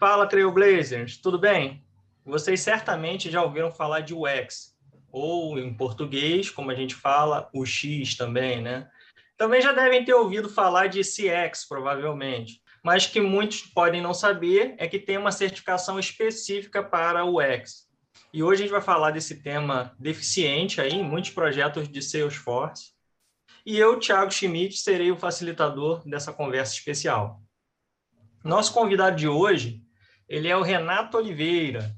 Fala, Trailblazers, tudo bem? Vocês certamente já ouviram falar de UX, ou em português, como a gente fala, o X também, né? Também já devem ter ouvido falar de CX, provavelmente, mas que muitos podem não saber é que tem uma certificação específica para o UX. E hoje a gente vai falar desse tema deficiente aí em muitos projetos de Salesforce. E eu, Thiago Schmidt, serei o facilitador dessa conversa especial. Nosso convidado de hoje, ele é o Renato Oliveira,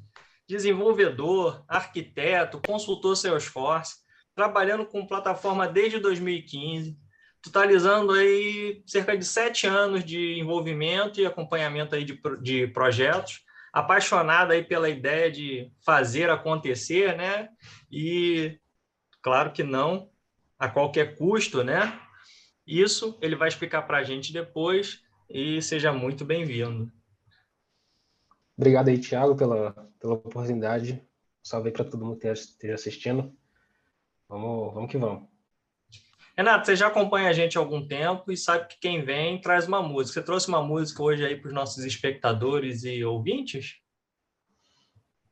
desenvolvedor, arquiteto, consultor Salesforce, trabalhando com plataforma desde 2015, totalizando aí cerca de sete anos de envolvimento e acompanhamento aí de, de projetos, apaixonado aí pela ideia de fazer acontecer, né? E claro que não a qualquer custo, né? Isso ele vai explicar para a gente depois e seja muito bem-vindo. Obrigado aí, Thiago, pela, pela oportunidade. Salve para todo mundo que esteja assistindo. Vamos, vamos que vamos. Renato, você já acompanha a gente há algum tempo e sabe que quem vem traz uma música. Você trouxe uma música hoje aí para os nossos espectadores e ouvintes?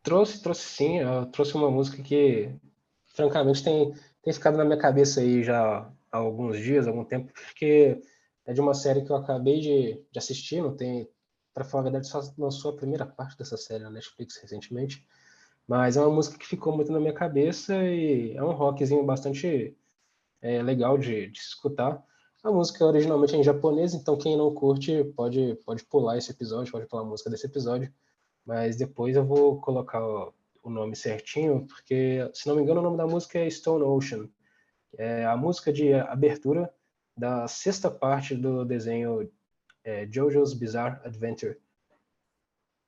Trouxe, trouxe sim. Eu trouxe uma música que, francamente, tem, tem ficado na minha cabeça aí já há alguns dias, algum tempo, porque é de uma série que eu acabei de, de assistir, não tem, para falar a verdade, só lançou a primeira parte dessa série na Netflix recentemente. Mas é uma música que ficou muito na minha cabeça e é um rockzinho bastante é, legal de, de escutar. A música é originalmente em japonês, então quem não curte pode, pode pular esse episódio, pode pular a música desse episódio. Mas depois eu vou colocar o, o nome certinho, porque, se não me engano, o nome da música é Stone Ocean. É a música de abertura da sexta parte do desenho é, JoJo's Bizarre Adventure.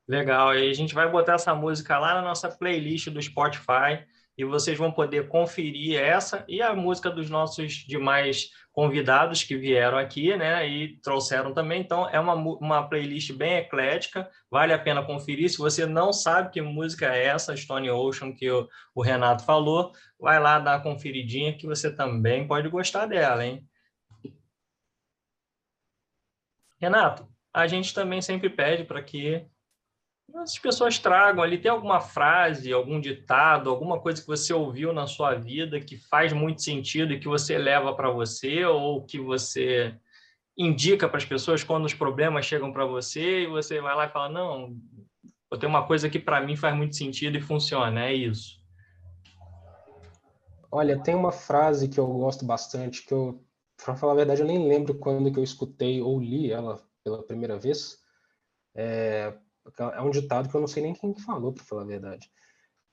Legal, e a gente vai botar essa música lá na nossa playlist do Spotify e vocês vão poder conferir essa e a música dos nossos demais convidados que vieram aqui, né, e trouxeram também. Então, é uma, uma playlist bem eclética, vale a pena conferir. Se você não sabe que música é essa, Stone Ocean, que o, o Renato falou, vai lá dar uma conferidinha que você também pode gostar dela, hein? Renato, a gente também sempre pede para que as pessoas tragam ali, tem alguma frase, algum ditado, alguma coisa que você ouviu na sua vida que faz muito sentido e que você leva para você ou que você indica para as pessoas quando os problemas chegam para você e você vai lá e fala, não, eu tenho uma coisa que para mim faz muito sentido e funciona, é isso. Olha, tem uma frase que eu gosto bastante, que eu para falar a verdade, eu nem lembro quando que eu escutei ou li ela pela primeira vez. É, é um ditado que eu não sei nem quem falou, para falar a verdade.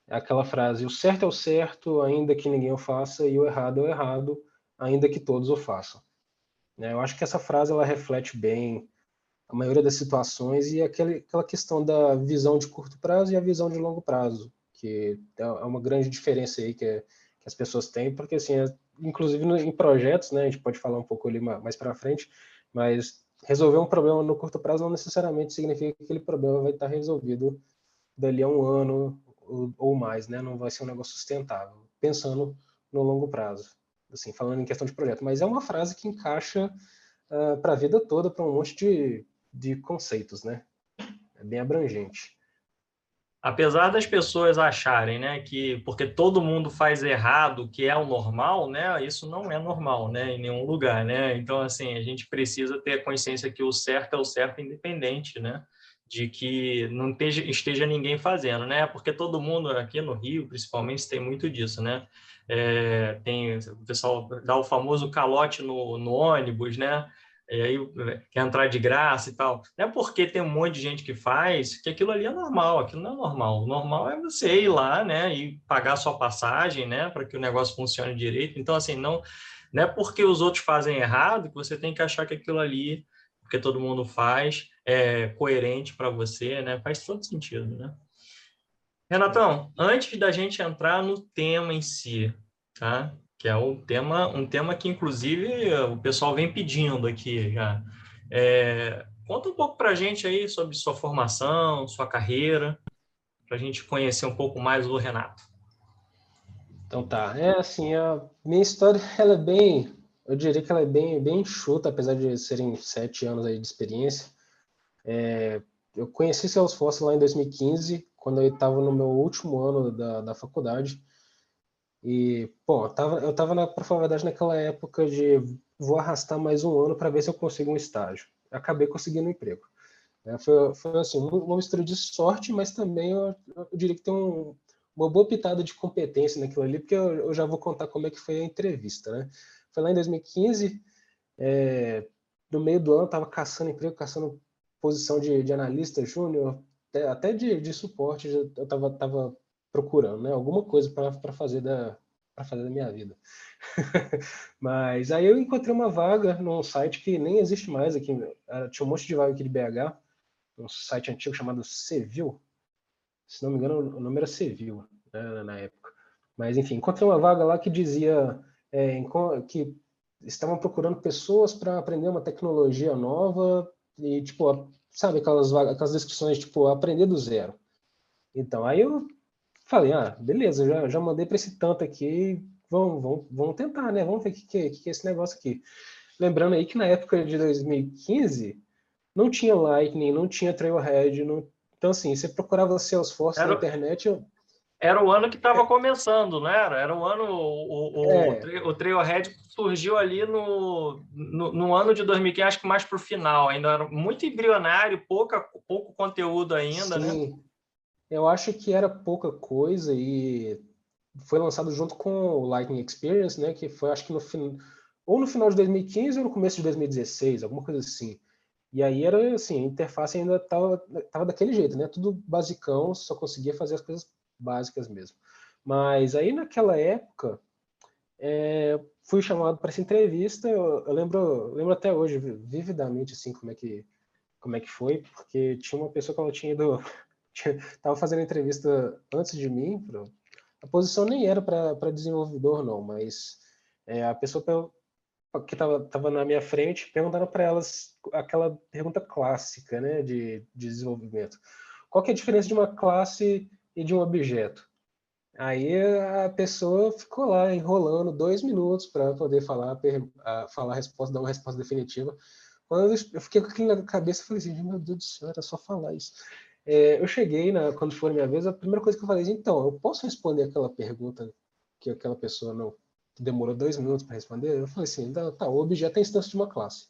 É aquela frase: o certo é o certo, ainda que ninguém o faça, e o errado é o errado, ainda que todos o façam. É, eu acho que essa frase ela reflete bem a maioria das situações e aquela questão da visão de curto prazo e a visão de longo prazo, que é, é uma grande diferença aí que, que as pessoas têm, porque assim, é, inclusive em projetos, né, a gente pode falar um pouco ali mais para frente, mas resolver um problema no curto prazo não necessariamente significa que aquele problema vai estar resolvido dali a um ano ou mais, né? Não vai ser um negócio sustentável. Pensando no longo prazo, assim, falando em questão de projeto. Mas é uma frase que encaixa uh, ah, para a vida toda, para um monte de, de conceitos, né? É bem abrangente apesar das pessoas acharem, né, que porque todo mundo faz errado, que é o normal, né, isso não é normal, né, em nenhum lugar, né. Então assim a gente precisa ter a consciência que o certo é o certo independente, né, de que não esteja, esteja ninguém fazendo, né, porque todo mundo aqui no Rio, principalmente, tem muito disso, né. É, tem o pessoal dá o famoso calote no, no ônibus, né e aí quer entrar de graça e tal. Não é porque tem um monte de gente que faz que aquilo ali é normal, aquilo não é normal. O normal é você ir lá, né, e pagar sua passagem, né, para que o negócio funcione direito. Então, assim, não, não é porque os outros fazem errado que você tem que achar que aquilo ali, porque todo mundo faz, é coerente para você, né, faz todo sentido, né. Renatão, antes da gente entrar no tema em si, tá? Que é um tema, um tema que, inclusive, o pessoal vem pedindo aqui já. É, conta um pouco para a gente aí sobre sua formação, sua carreira, para a gente conhecer um pouco mais o Renato. Então tá, é assim, a minha história ela é bem, eu diria que ela é bem, bem enxuta, apesar de serem sete anos aí de experiência. É, eu conheci Salesforce lá em 2015, quando eu estava no meu último ano da, da faculdade. E, bom, eu tava, eu tava na, pra falar a verdade, naquela época de vou arrastar mais um ano para ver se eu consigo um estágio. Acabei conseguindo um emprego. É, foi, foi assim, uma mistura de sorte, mas também eu, eu diria que tem um, uma boa pitada de competência naquilo ali, porque eu, eu, já vou contar como é que foi a entrevista, né? Foi lá em 2015, é, no meio do ano, estava caçando emprego, caçando posição de, de analista júnior, até, até de, de, suporte, eu estava tava procurando, né? Alguma coisa para fazer da para fazer da minha vida. Mas aí eu encontrei uma vaga num site que nem existe mais aqui, tinha um monte de vaga aqui de BH, um site antigo chamado Civil, se não me engano, o nome era Civil, né, na época. Mas, enfim, encontrei uma vaga lá que dizia é, que estavam procurando pessoas para aprender uma tecnologia nova e, tipo, sabe aquelas, aquelas descrições, tipo, aprender do zero. Então, aí eu falei, ah, beleza, já, já mandei para esse tanto aqui, vamos, vamos, vamos tentar, né? Vamos ver o que, que, que é esse negócio aqui. Lembrando aí que na época de 2015, não tinha Lightning, não tinha Trailhead, não, então, assim, você procurava Salesforce era, na internet. Eu... Era o ano que estava é. começando, não era? Era o ano. O, o, é. o Trailhead surgiu ali no, no, no, ano de 2015, acho que mais para o final. Ainda era muito embrionário, pouca, pouco conteúdo ainda, né? Sim. né? Eu acho que era pouca coisa e foi lançado junto com o Lightning Experience, né? Que foi, acho que no final. Ou no final de 2015 ou no começo de 2016, alguma coisa assim. E aí era assim, a interface ainda estava tava daquele jeito, né? Tudo basicão, só conseguia fazer as coisas básicas mesmo. Mas aí naquela época, é, fui chamado para essa entrevista. Eu, eu, lembro, lembro até hoje vividamente assim como é que como é que foi, porque tinha uma pessoa que ela tinha ido estava fazendo entrevista antes de mim. Pra, a posição nem era para desenvolvedor não, mas é, a pessoa que estava tava na minha frente, perguntaram para elas aquela pergunta clássica né, de, de desenvolvimento. Qual é a diferença de uma classe e de um objeto? Aí a pessoa ficou lá enrolando dois minutos para poder falar, a, falar a resposta, dar uma resposta definitiva. Quando eu fiquei com aquilo na cabeça, falei assim, meu Deus do céu, era só falar isso. É, eu cheguei, na, quando foi a minha vez, a primeira coisa que eu falei, então, eu posso responder aquela pergunta que aquela pessoa não, demorou dois minutos para responder, eu falei assim, tá, o objeto é instância de uma classe.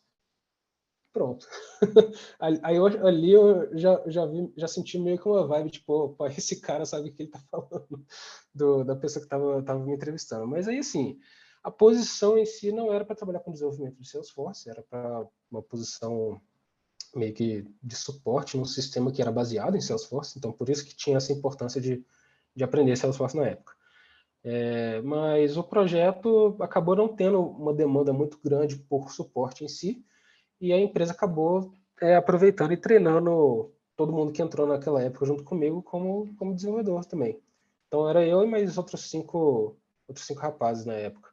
Pronto. Aí eu, ali eu já, já, vi, já senti meio que uma vibe, tipo, opa, esse cara sabe o que ele tá falando, do, da pessoa que tava, tava me entrevistando. Mas aí, assim, a posição em si não era para trabalhar com desenvolvimento de Salesforce, era para uma posição meio que de suporte num sistema que era baseado em Salesforce, então por isso que tinha essa importância de, de aprender Salesforce na época. É, mas o projeto acabou não tendo uma demanda muito grande por suporte em si, e a empresa acabou é, aproveitando e treinando todo mundo que entrou naquela época junto comigo como, como desenvolvedor também. Então era eu e mais outros cinco, outros cinco rapazes na época.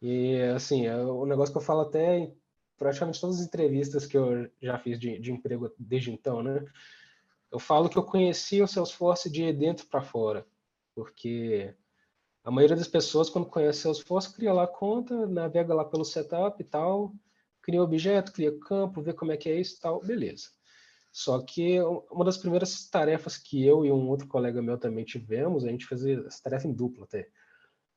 E assim, é o negócio que eu falo até praticamente todas as entrevistas que eu já fiz de, de emprego desde então, né? Eu falo que eu conheci o Salesforce de dentro para fora, porque a maioria das pessoas, quando conhece Salesforce, cria lá conta, navega lá pelo setup e tal, cria objeto, cria campo, vê como é que é isso e tal, beleza. Só que uma das primeiras tarefas que eu e um outro colega meu também tivemos, a gente fez essa tarefa em dupla até,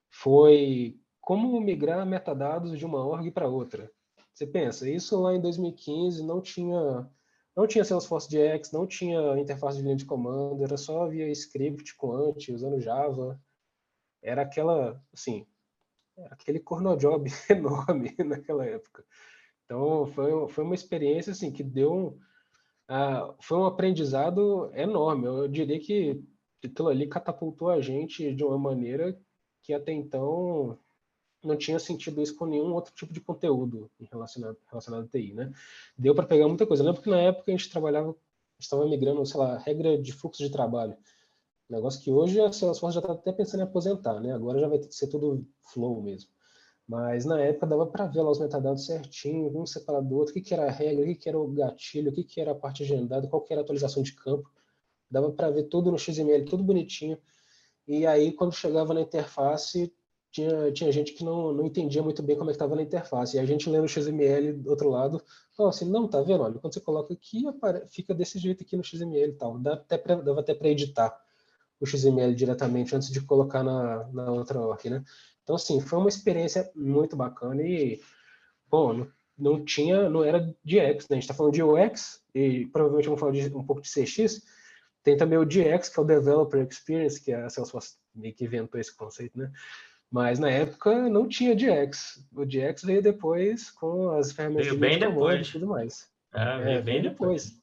foi como migrar metadados de uma org para outra. Você pensa, isso lá em 2015 não tinha não tinha Salesforce DX, não tinha interface de linha de comando, era só via script com Ant, usando Java, era aquela, assim, aquele cornojob enorme naquela época. Então, foi, foi uma experiência, assim, que deu um, foi um aprendizado enorme. Eu diria que aquilo ali catapultou a gente de uma maneira que até então não tinha sentido isso com nenhum outro tipo de conteúdo relacionado, relacionado a TI, né? Deu para pegar muita coisa. Eu lembro que na época a gente trabalhava, estava migrando, sei lá, regra de fluxo de trabalho. Negócio que hoje a Salesforce já está até pensando em aposentar, né? Agora já vai ser tudo flow mesmo. Mas na época dava para ver lá os metadados certinho, um separado do outro, o que, era a regra, o que, que era o gatilho, o que, que era a parte agendada, qual que era a atualização de campo. Dava para ver tudo no XML, tudo bonitinho. e aí quando chegava na interface tinha, tinha gente que não, não entendia muito bem como é que estava na interface. E a gente lendo o XML do outro lado, falou assim, não, tá vendo? Olha, quando você coloca aqui, fica desse jeito aqui no XML e tal. Dá até pra, dava até para editar o XML diretamente antes de colocar na, na outra org, né? Então, assim, foi uma experiência muito bacana e, bom, não, não tinha, não era de X, né? A gente está falando de UX e provavelmente vamos falar de, um pouco de CX. Tem também o DX, que é o Developer Experience, que a Salesforce meio que inventou esse conceito, né? Mas na época não tinha DX. O DX veio depois com as ferramentas veio de bem depois. e tudo mais. É, veio é, bem depois. depois.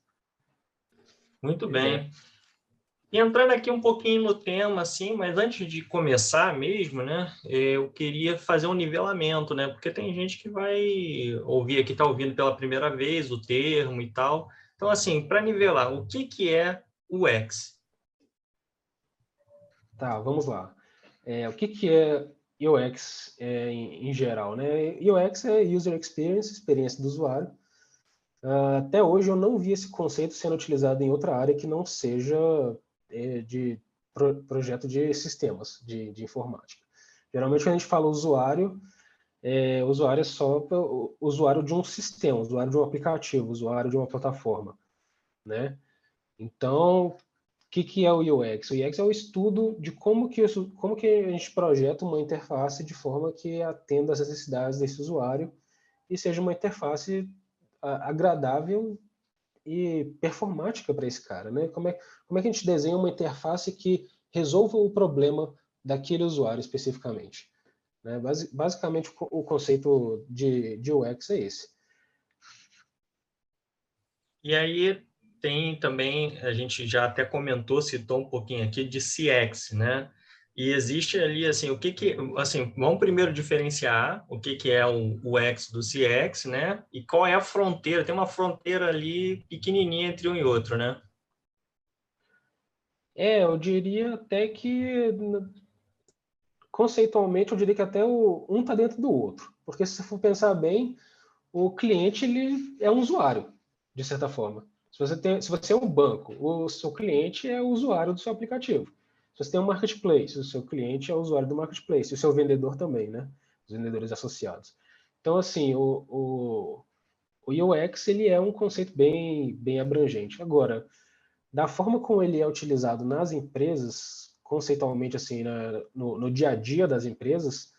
Muito bem. E entrando aqui um pouquinho no tema, assim, mas antes de começar mesmo, né, eu queria fazer um nivelamento, né, porque tem gente que vai ouvir aqui, está ouvindo pela primeira vez o termo e tal. Então, assim, para nivelar, o que, que é o X? Tá, vamos lá. É, o que, que é UX é, em, em, geral, né? UX é User Experience, experiência do usuário. Uh, até hoje eu não vi esse conceito sendo utilizado em outra área que não seja é, de pro, projeto de sistemas de, de, informática. Geralmente quando a gente fala usuário, é, usuário é só o usuário de um sistema, usuário de um aplicativo, usuário de uma plataforma, né? Então, que, que é o UX? O UX é o estudo de como que, isso, como que a gente projeta uma interface de forma que atenda às necessidades desse usuário e seja uma interface agradável e performática para esse cara, né? Como é, como é que a gente desenha uma interface que resolva o problema daquele usuário especificamente? Né? Basicamente, o conceito de, de UX é esse. E aí, tem também, a gente já até comentou, citou um pouquinho aqui de CX, né? E existe ali, assim, o que que, assim, vamos primeiro diferenciar o que que é o, o X do CX, né? E qual é a fronteira, tem uma fronteira ali pequenininha entre um e outro, né? É, eu diria até que, conceitualmente, eu diria que até o, um está dentro do outro. Porque se for pensar bem, o cliente, ele é um usuário, de certa forma. Se você, tem, se você é um banco, o seu cliente é o usuário do seu aplicativo. Se você tem um marketplace, o seu cliente é o usuário do marketplace, o seu vendedor também, né? Os vendedores associados. Então, assim, o, o, o UX ele é um conceito bem, bem abrangente. Agora, da forma como ele é utilizado nas empresas, conceitualmente, assim, na, no, no dia a dia das empresas,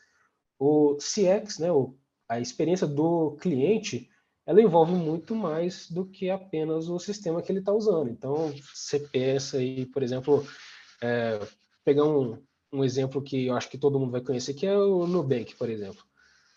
o CX, né, o, a experiência do cliente, ela envolve muito mais do que apenas o sistema que ele está usando. Então, você pensa aí, por exemplo, é, pegar um, um exemplo que eu acho que todo mundo vai conhecer, que é o Nubank, por exemplo.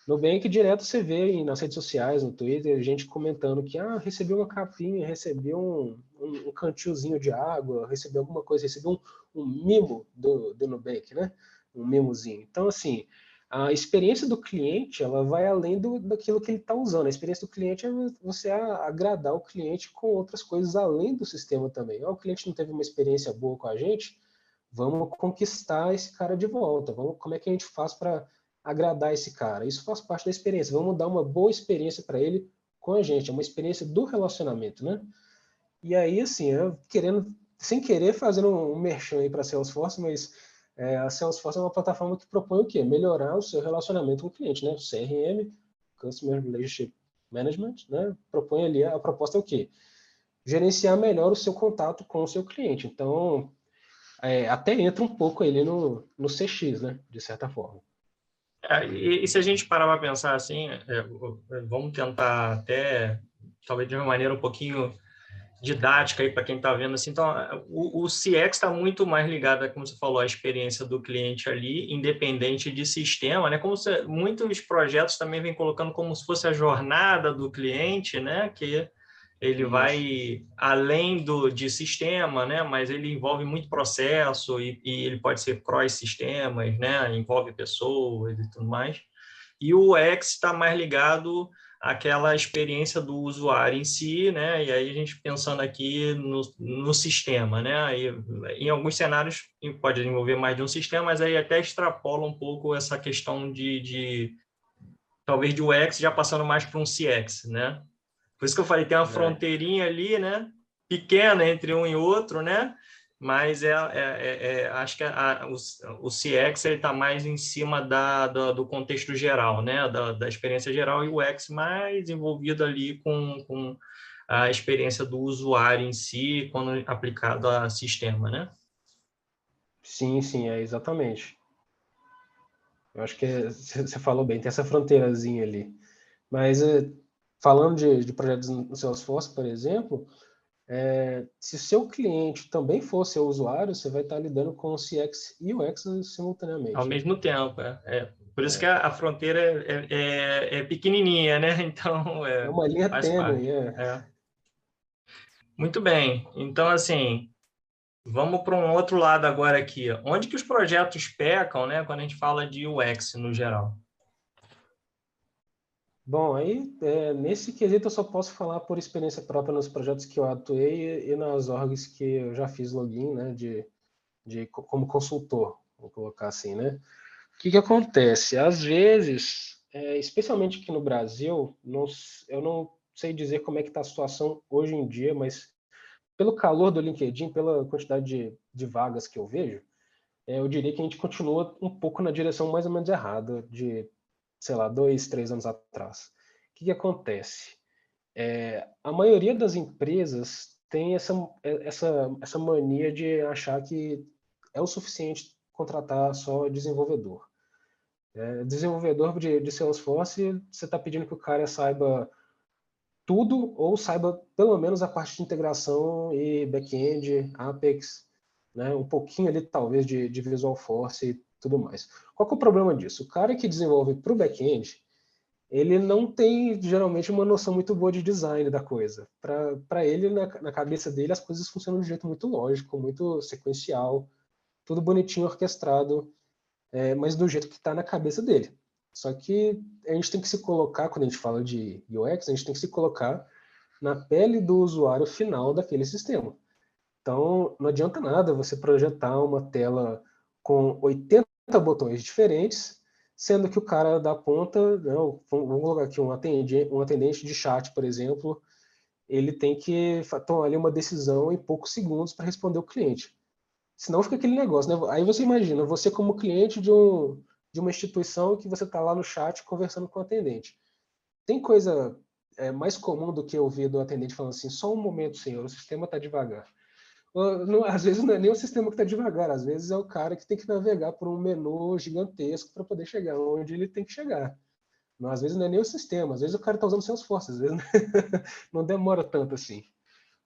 Nubank, direto você vê nas redes sociais, no Twitter, gente comentando que ah, recebeu uma capinha, recebeu um, um, um cantilzinho de água, recebeu alguma coisa, recebeu um, um mimo do, do Nubank, né? Um mimozinho. Então, assim, a experiência do cliente ela vai além do, daquilo que ele está usando. A experiência do cliente é você agradar o cliente com outras coisas além do sistema também. O cliente não teve uma experiência boa com a gente, vamos conquistar esse cara de volta. Vamos, como é que a gente faz para agradar esse cara? Isso faz parte da experiência. Vamos dar uma boa experiência para ele com a gente. É uma experiência do relacionamento, né? E aí, assim, eu querendo, sem querer, fazendo um merchan aí para Salesforce, mas é, a Salesforce é uma plataforma que propõe o quê? Melhorar o seu relacionamento com o cliente, né? O CRM, Customer Relationship Management, né? Propõe ali, a proposta é o quê? Gerenciar melhor o seu contato com o seu cliente. Então, é, até entra um pouco ali no, no CX, né? De certa forma. É, e, e, se a gente parar para pensar assim, é, vamos tentar até, talvez de uma maneira um pouquinho didática aí para quem está vendo assim. Então, o, o CX está muito mais ligado, como você falou, à experiência do cliente ali, independente de sistema, né? Como muitos projetos também vêm colocando como se fosse a jornada do cliente, né? Que ele Isso. vai além do de sistema, né? Mas ele envolve muito processo e, e ele pode ser cross sistemas, né? Envolve pessoas e tudo mais. E o X está mais ligado aquela experiência do usuário em si, né? E aí a gente pensando aqui no, no sistema, né? Aí, em alguns cenários pode envolver mais de um sistema, mas aí até extrapola um pouco essa questão de, de talvez de UX já passando mais para um CX, né? Por isso que eu falei, tem uma é. fronteirinha ali, né? Pequena entre um e outro, né? Mas é, é, é, é acho que a, o, o CX está mais em cima da, da, do contexto geral, né? Da, da, experiência geral, e o X mais envolvido ali com, com a experiência do usuário em si, quando aplicado a sistema, né? Sim, sim, é exatamente. Eu acho que você falou bem, tem essa fronteirazinha ali. Mas é, falando de, de projetos no Salesforce, por exemplo, é, se seu cliente também for seu usuário, você vai estar lidando com o CX e o X simultaneamente. Ao mesmo tempo, é. é. Por isso é. que a, a fronteira é, é, é, pequenininha, né? Então, é, é uma linha tênue. É. Muito bem. Então, assim, Vamos para um outro lado agora aqui. Onde que os projetos pecam, né, quando a gente fala de UX no geral? Bom, aí é, nesse quesito eu só posso falar por experiência própria nos projetos que eu atuei e, e nas orgs que eu já fiz login, né, de, de como consultor, vou colocar assim, né? O que que acontece? Às vezes, é, especialmente aqui no Brasil, não, eu não sei dizer como é que está a situação hoje em dia, mas pelo calor do LinkedIn, pela quantidade de, de vagas que eu vejo, é, eu diria que a gente continua um pouco na direção mais ou menos errada de, sei lá, dois, três anos atrás. O que, que acontece? É, a maioria das empresas tem essa, essa, essa mania de achar que é o suficiente contratar só desenvolvedor. É, desenvolvedor de, de Salesforce, você está pedindo que o cara saiba tudo ou saiba pelo menos a parte de integração e back-end, Apex, né? um pouquinho ali talvez de, de Visual Force tudo mais. Qual é o problema disso? O cara que desenvolve para o back-end, ele não tem geralmente uma noção muito boa de design da coisa. Para ele, na, na, cabeça dele, as coisas funcionam de um jeito muito lógico, muito sequencial, tudo bonitinho, orquestrado, é, mas do jeito que está na cabeça dele. Só que a gente tem que se colocar, quando a gente fala de UX, a gente tem que se colocar na pele do usuário final daquele sistema. Então, não adianta nada você projetar uma tela com 80 botões diferentes, sendo que o cara da ponta, não, vamos colocar aqui um atendente, um atendente de chat, por exemplo, ele tem que tomar ali uma decisão em poucos segundos para responder o cliente. Senão fica aquele negócio, né? Aí você imagina, você como cliente de um, de uma instituição que você está lá no chat conversando com o atendente. Tem coisa é, mais comum do que ouvir do atendente falando assim, só um momento, senhor, o sistema está devagar. Não, às vezes não é nem o sistema que está devagar, às vezes é o cara que tem que navegar por um menu gigantesco para poder chegar onde ele tem que chegar. Não, às vezes não é nem o sistema, às vezes o cara está usando seus forças, às vezes não demora tanto assim.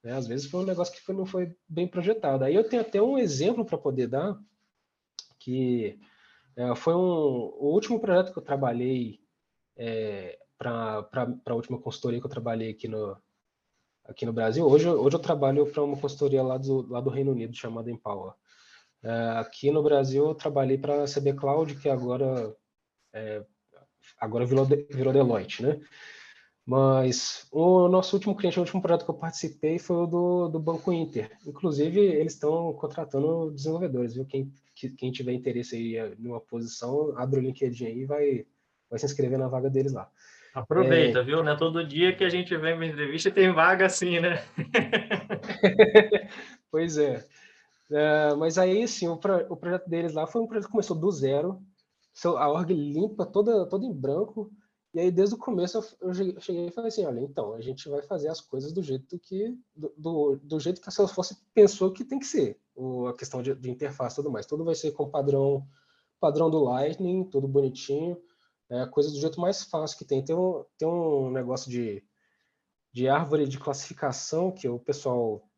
Né? Às vezes foi um negócio que não foi bem projetado. Aí eu tenho até um exemplo para poder dar, que é, foi um, o último projeto que eu trabalhei é, para a última consultoria que eu trabalhei aqui no, aqui no Brasil. Hoje, hoje eu trabalho para uma consultoria lá do, lá do Reino Unido, chamada Empower. É, aqui no Brasil eu trabalhei para a CB Cloud, que agora, é, agora virou, virou Deloitte, né? Mas o nosso último cliente, o último projeto que eu participei foi o do, do Banco Inter. Inclusive, eles estão contratando desenvolvedores, viu? Quem, quem tiver interesse aí numa posição, abre o LinkedIn aí e vai, vai se inscrever na vaga deles lá. Aproveita, é... viu? Não é todo dia que a gente vem uma entrevista e tem vaga assim, né? pois é. é. Mas aí, sim, o, pro, o projeto deles lá foi um projeto que começou do zero, a org limpa, toda, toda em branco, e aí, desde o começo, eu cheguei e falei assim, olha, então, a gente vai fazer as coisas do jeito que, do, do, do jeito que a Salesforce pensou que tem que ser, o, a questão de, de interface e tudo mais. Tudo vai ser com padrão, padrão do Lightning, tudo bonitinho, é, coisa do jeito mais fácil que tem. Tem um, tem um negócio de, de árvore de classificação que o pessoal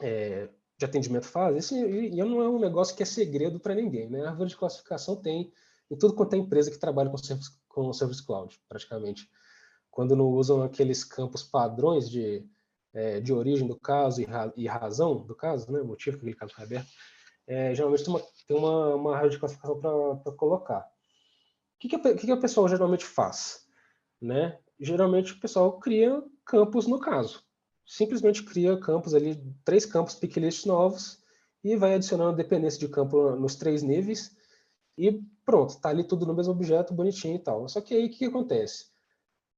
é, de atendimento faz, Isso, e, e não é um negócio que é segredo para ninguém, né? A árvore de classificação tem em tudo quanto é empresa que trabalha com serviço com Service Cloud, praticamente. Quando não usam aqueles campos padrões de, é, de origem do caso e, ra e, razão do caso, né, motivo que aquele caso foi aberto, é, geralmente tem uma, tem uma, uma rádio de classificação para colocar. O que, que, a, que, que a pessoa geralmente faz? Né? Geralmente o pessoal cria campos no caso. Simplesmente cria campos ali, três campos picklists novos, e vai adicionando dependência de campo nos três níveis, e pronto, tá ali tudo no mesmo objeto, bonitinho e tal. Só que aí o que, que acontece?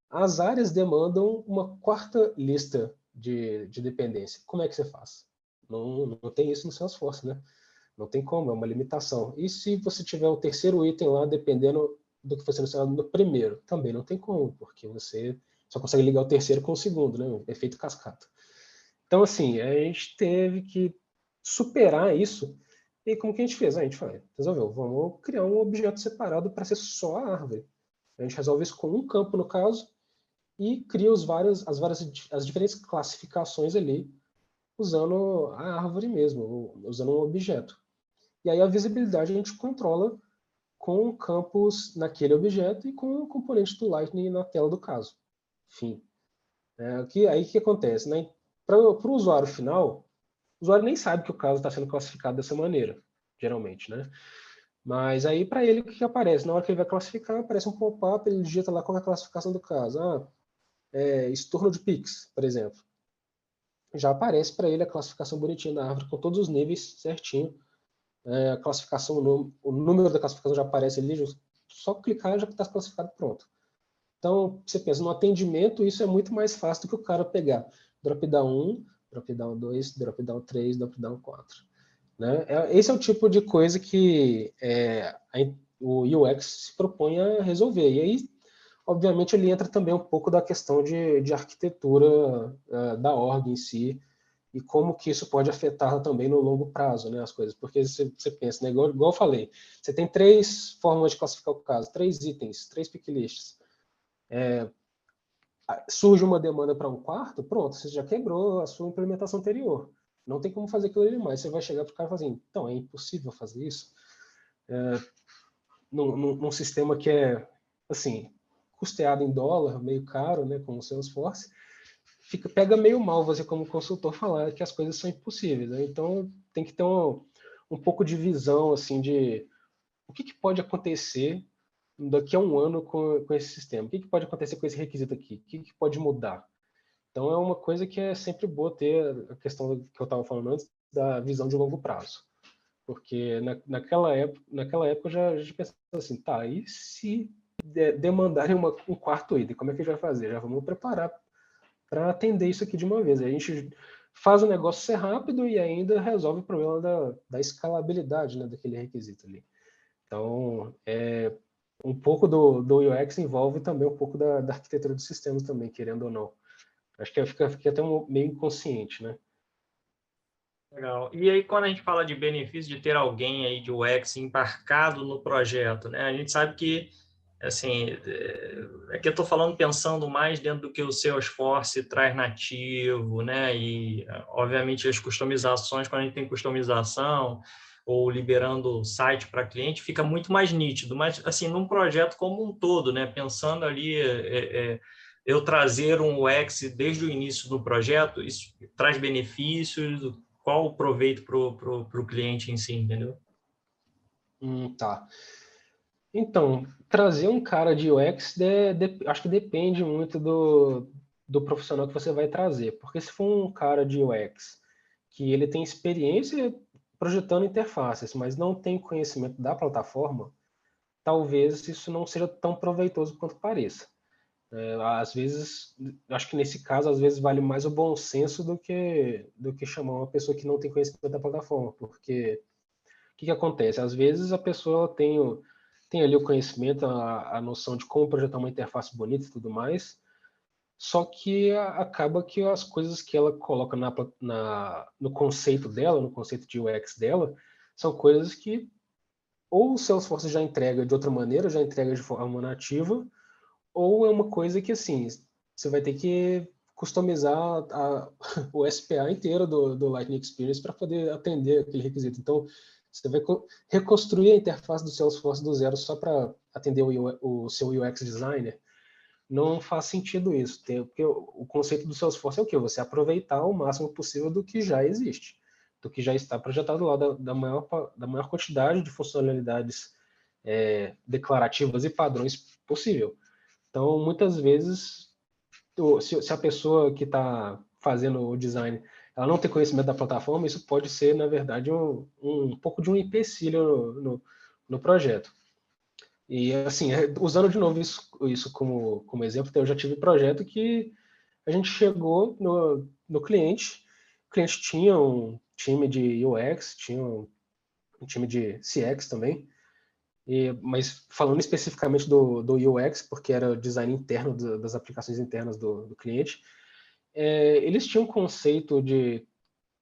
As áreas demandam uma quarta lista de, de dependência. Como é que você faz? Não, não tem isso no Salesforce, né? Não tem como, é uma limitação. E se você tiver o terceiro item lá, dependendo do que foi selecionado no primeiro, também não tem como, porque você só consegue ligar o terceiro com o segundo, né? Efeito cascata. Então, assim, a gente teve que superar isso. E como que a gente fez? A gente falou, resolveu, vamos criar um objeto separado para ser só a árvore. A gente resolve isso com um campo, no caso, e cria os vários, as várias as diferentes classificações ali, usando a árvore mesmo, usando um objeto. E aí a visibilidade a gente controla com campos naquele objeto e com o componente do Lightning na tela do caso. Enfim. É, aqui, aí o que acontece? Né? Para o usuário final, o usuário nem sabe que o caso está sendo classificado dessa maneira, geralmente. Né? Mas aí, para ele, o que, que, aparece? Na hora que ele vai classificar, aparece um pop-up, ele digita lá qual é a classificação do caso. Ah, é, estorno de Pix, por exemplo. Já aparece para ele a classificação bonitinha da árvore, com todos os níveis certinho. É, a classificação, o número da classificação já aparece ali, só clicar já está classificado pronto. Então, você pensa, no atendimento, isso é muito mais fácil do que o cara pegar drop-down 1, drop-down 2, drop-down 3, drop-down 4. Né? É, esse é o tipo de coisa que é, o UX se propõe a resolver. E aí, obviamente, ele entra também um pouco da questão de, de arquitetura uh, da org em si, e como que isso pode afetar também no longo prazo, né, as coisas. Porque você, você pensa, né, igual, igual eu falei, você tem três formas de classificar o caso, três itens, três picklists. É, surge uma demanda para um quarto, pronto, você já quebrou a sua implementação anterior. Não tem como fazer aquilo ali mais. Você vai chegar para o cara e falar assim, então, é impossível fazer isso? É, num, num, num, sistema que é, assim, custeado em dólar, meio caro, né, como o Salesforce, fica, pega meio mal você como consultor falar que as coisas são impossíveis. Né? Então, tem que ter um, um pouco de visão, assim, de o que, que pode acontecer daqui a um ano com, com esse sistema? O que, que pode acontecer com esse requisito aqui? O que, que pode mudar? Então é uma coisa que é sempre boa ter a questão que eu estava falando antes da visão de longo prazo. Porque na, naquela, época, naquela época eu já, já pensava assim, tá, e se de, demandarem uma, um quarto item, como é que a gente vai fazer? Já vamos preparar para atender isso aqui de uma vez. A gente faz o negócio ser rápido e ainda resolve o problema da, da escalabilidade né, daquele requisito ali. Então, é, um pouco do, do UX envolve também um pouco da, da arquitetura dos sistemas também, querendo ou não. Acho que fica, fica até um, meio inconsciente, né? Legal. E aí, quando a gente fala de benefício de ter alguém aí de UX embarcado no projeto, né? A gente sabe que, assim, é que eu estou falando pensando mais dentro do que o Salesforce traz nativo, né? E, obviamente, as customizações, quando a gente tem customização, ou liberando site para cliente, fica muito mais nítido. Mas, assim, num projeto como um todo, né? Pensando ali, é, é, eu trazer um UX desde o início do projeto, isso traz benefícios? Qual o proveito para o cliente em si, entendeu? Hum, tá. Então, trazer um cara de UX, de, de, acho que depende muito do, do profissional que você vai trazer. Porque se for um cara de UX que ele tem experiência projetando interfaces, mas não tem conhecimento da plataforma, talvez isso não seja tão proveitoso quanto pareça. É, às vezes, acho que nesse caso, às vezes vale mais o bom senso do que do que chamar uma pessoa que não tem conhecimento da plataforma, porque o que, que acontece? Às vezes a pessoa tem, tem ali o conhecimento, a, a noção de como projetar uma interface bonita e tudo mais, só que acaba que as coisas que ela coloca na, na, no conceito dela, no conceito de UX dela, são coisas que ou o Salesforce já entrega de outra maneira, já entrega de forma nativa, ou é uma coisa que, assim, você vai ter que customizar a, o SPA inteiro do, do Lightning Experience para poder atender aquele requisito. Então, você vai reconstruir a interface do Salesforce do zero só para atender o, o seu UX designer não faz sentido isso, porque o conceito do Salesforce é o que? Você aproveitar o máximo possível do que já existe, do que já está projetado lá, da, da maior, da maior quantidade de funcionalidades é, declarativas e padrões possível. Então, muitas vezes, se, se a pessoa que está fazendo o design ela não tem conhecimento da plataforma, isso pode ser, na verdade, um, um pouco de um empecilho no, no, no projeto. E, assim, é, usando de novo isso, isso como, como exemplo, eu já tive projeto que a gente chegou no, no cliente, o cliente tinha um time de UX, tinha um, um time de CX também, e, mas falando especificamente do, do UX, porque era o design interno do, das aplicações internas do, do cliente, é, eles tinham um conceito de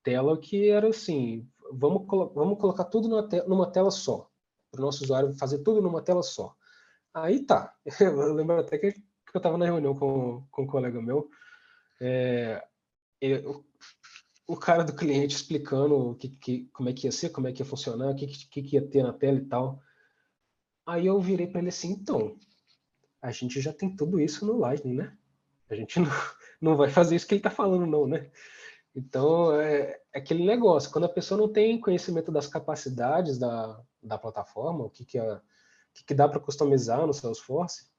tela que era assim, vamos, vamos colocar tudo numa, te numa tela só, para o nosso usuário fazer tudo numa tela só. Aí tá, eu lembro até que, eu estava na reunião com, com um colega meu, é, o, cara do cliente explicando que, que, como é que ia ser, como é que ia funcionar, o que, que, que ia ter na tela e tal. Aí eu virei para ele assim, então, a gente já tem tudo isso no Lightning, né? A gente não, não vai fazer isso que ele está falando, não, né? Então, é, é, aquele negócio, quando a pessoa não tem conhecimento das capacidades da, da plataforma, o que, que, o que, que dá para customizar no Salesforce,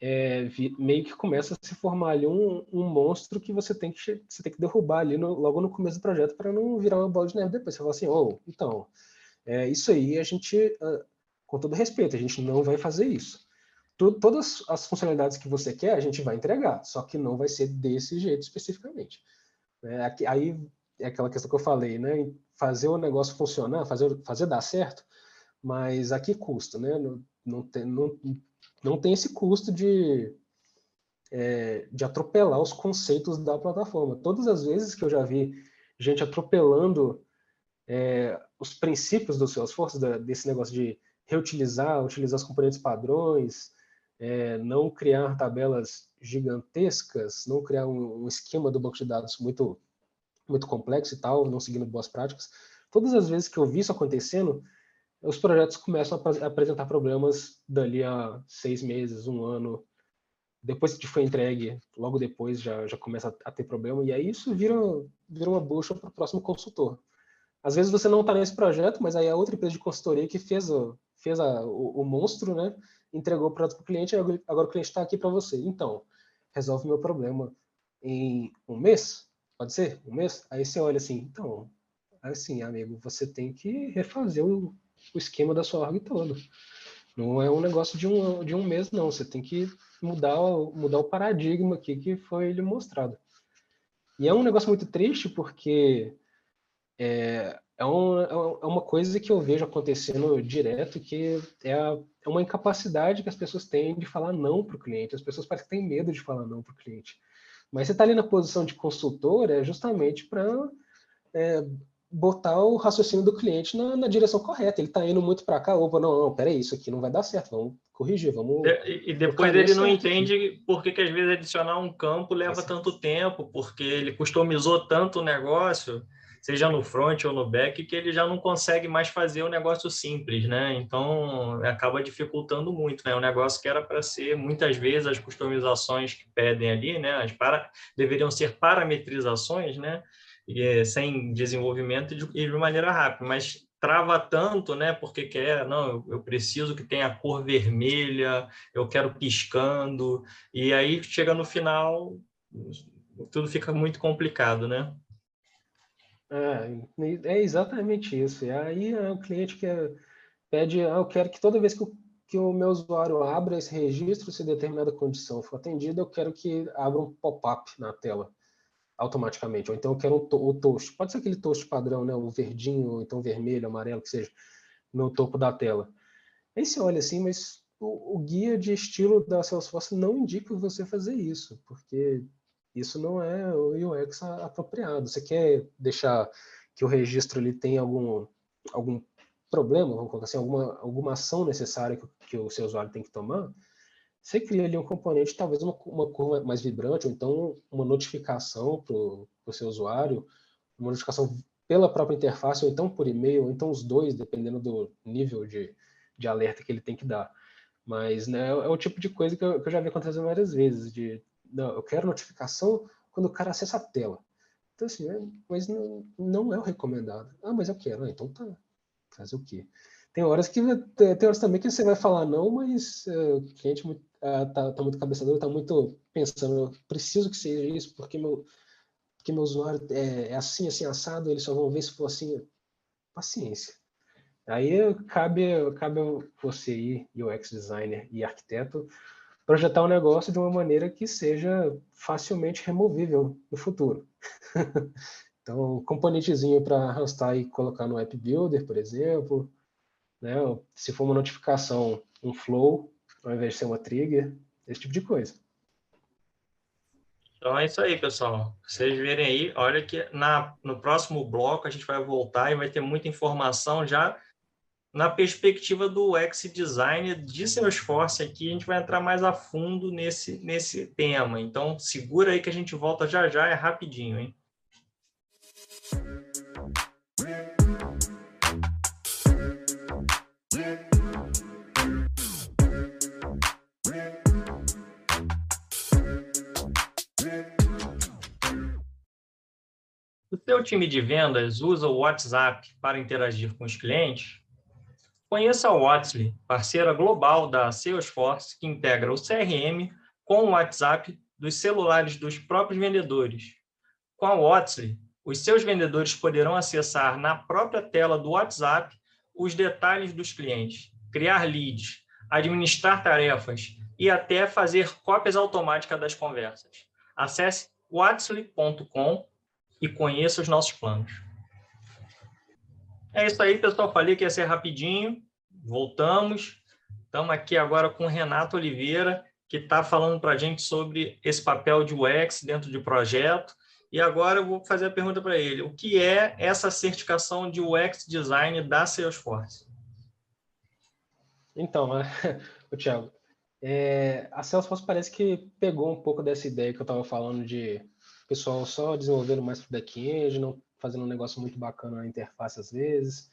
é, meio que começa a se formar ali um, um monstro que você tem que, você tem que derrubar ali no, logo no começo do projeto para não virar uma bola de neve depois. Você fala assim, oh, então, é, isso aí a gente, com todo respeito, a gente não vai fazer isso todas as funcionalidades que você quer, a gente vai entregar, só que não vai ser desse jeito especificamente. É, aí é aquela questão que eu falei, né? Fazer o negócio funcionar, fazer, fazer dar certo, mas a que custo, né? Não, não, tem, não, não tem esse custo de, é, de atropelar os conceitos da plataforma. Todas as vezes que eu já vi gente atropelando é, os princípios do Salesforce, da, desse negócio de reutilizar, utilizar os componentes padrões, é, não criar tabelas gigantescas, não criar um, um, esquema do banco de dados muito, muito complexo e tal, não seguindo boas práticas. Todas as vezes que eu vi isso acontecendo, os projetos começam a apresentar problemas dali a seis meses, um ano. Depois que foi entregue, logo depois já, já começa a ter problema, e aí isso vira, vira uma bucha para o próximo consultor. Às vezes você não está nesse projeto, mas aí a outra empresa de consultoria que fez, o, fez a, o, o monstro, né? entregou o produto para o cliente, agora o cliente está aqui para você. Então, resolve meu problema em um mês? Pode ser? Um mês? Aí você olha assim, então, assim, amigo, você tem que refazer o, o esquema da sua org todo. Não é um negócio de um, de um mês, não. Você tem que mudar, mudar o paradigma aqui que foi lhe mostrado. E é um negócio muito triste porque é, é, um, é uma coisa que eu vejo acontecendo direto, que é, a, é uma incapacidade que as pessoas têm de falar não para o cliente. As pessoas parecem que têm medo de falar não para o cliente. Mas você está ali na posição de consultor é justamente para é, botar o raciocínio do cliente na, na direção correta. Ele está indo muito para cá, opa, não, não, peraí, isso aqui não vai dar certo, vamos corrigir, vamos... E, e depois ele não entende por que, que às vezes adicionar um campo leva tanto tempo, porque ele customizou tanto o negócio seja no front ou no back, que ele já não consegue mais fazer o um negócio simples, né? Então, acaba dificultando muito, né? O negócio que era para ser, muitas vezes, as customizações que pedem ali, né? As para, deveriam ser parametrizações, né? E, é, sem desenvolvimento e de, de maneira rápida, mas trava tanto, né? Porque quer, não, eu preciso que tenha a cor vermelha, eu quero piscando, e aí chega no final, tudo fica muito complicado, né? É, é exatamente isso. E aí é o cliente que pede, ah, eu quero que toda vez que o, que o meu usuário abra esse registro, se determinada condição for atendida, eu quero que abra um pop-up na tela automaticamente. Ou então eu quero um o toast. Pode ser aquele toast padrão, né? O verdinho, ou então vermelho, amarelo, que seja, no topo da tela. Aí você olha assim, mas o, o guia de estilo da Salesforce não indica você fazer isso, porque isso não é o UX apropriado. Você quer deixar que o registro ele tenha algum, algum problema, vamos colocar assim, alguma, alguma ação necessária que, que o seu usuário tem que tomar, você cria ali um componente, talvez uma, uma cor mais vibrante, ou então uma notificação para o seu usuário, uma notificação pela própria interface, ou então por e-mail, ou então os dois, dependendo do nível de, de alerta que ele tem que dar. Mas né, é o tipo de coisa que eu, que eu já vi acontecendo várias vezes, de não, eu quero notificação quando o cara acessa a tela. Então, assim, é, mas não, não é o recomendado. Ah, mas eu quero. Ah, então tá. Fazer o quê? Tem horas que tem horas também que você vai falar não, mas uh, o cliente uh, tá, tá muito cabeçador, tá muito pensando, preciso que seja isso, porque meu, porque meu usuário é, é assim, assim, assado, eles só vão ver se for assim. Paciência. Aí cabe, cabe você aí, UX designer e arquiteto, projetar um negócio de uma maneira que seja facilmente removível no futuro. Então, um componentezinho para arrastar e colocar no App Builder, por exemplo. Né? Se for uma notificação, um flow, ao invés de ser uma trigger, esse tipo de coisa. Então é isso aí, pessoal. Vocês verem aí, olha que na, no próximo bloco a gente vai voltar e vai ter muita informação já na perspectiva do UX Design de Salesforce aqui, a gente vai entrar mais a fundo nesse, nesse tema. Então, segura aí que a gente volta já já, é rapidinho, hein? seu time de vendas usa o WhatsApp para interagir com os clientes, conheça a Whatsly, parceira global da Salesforce, que integra o CRM com o WhatsApp dos celulares dos próprios vendedores. Com a Whatsly, os seus vendedores poderão acessar na própria tela do WhatsApp os detalhes dos clientes, criar leads, administrar tarefas e até fazer cópias automáticas das conversas. Acesse whatsly.com e conheça os nossos planos. É isso aí, pessoal. Falei que ia ser rapidinho. Voltamos. Estamos aqui agora com o Renato Oliveira, que está falando para a gente sobre esse papel de UX dentro de projeto. E agora eu vou fazer a pergunta para ele. O que é essa certificação de UX Design da Salesforce? Então, o Thiago, é, a Salesforce parece que pegou um pouco dessa ideia que eu estava falando de pessoal só desenvolvendo mais para o back-end, não fazendo um negócio muito bacana na interface às vezes.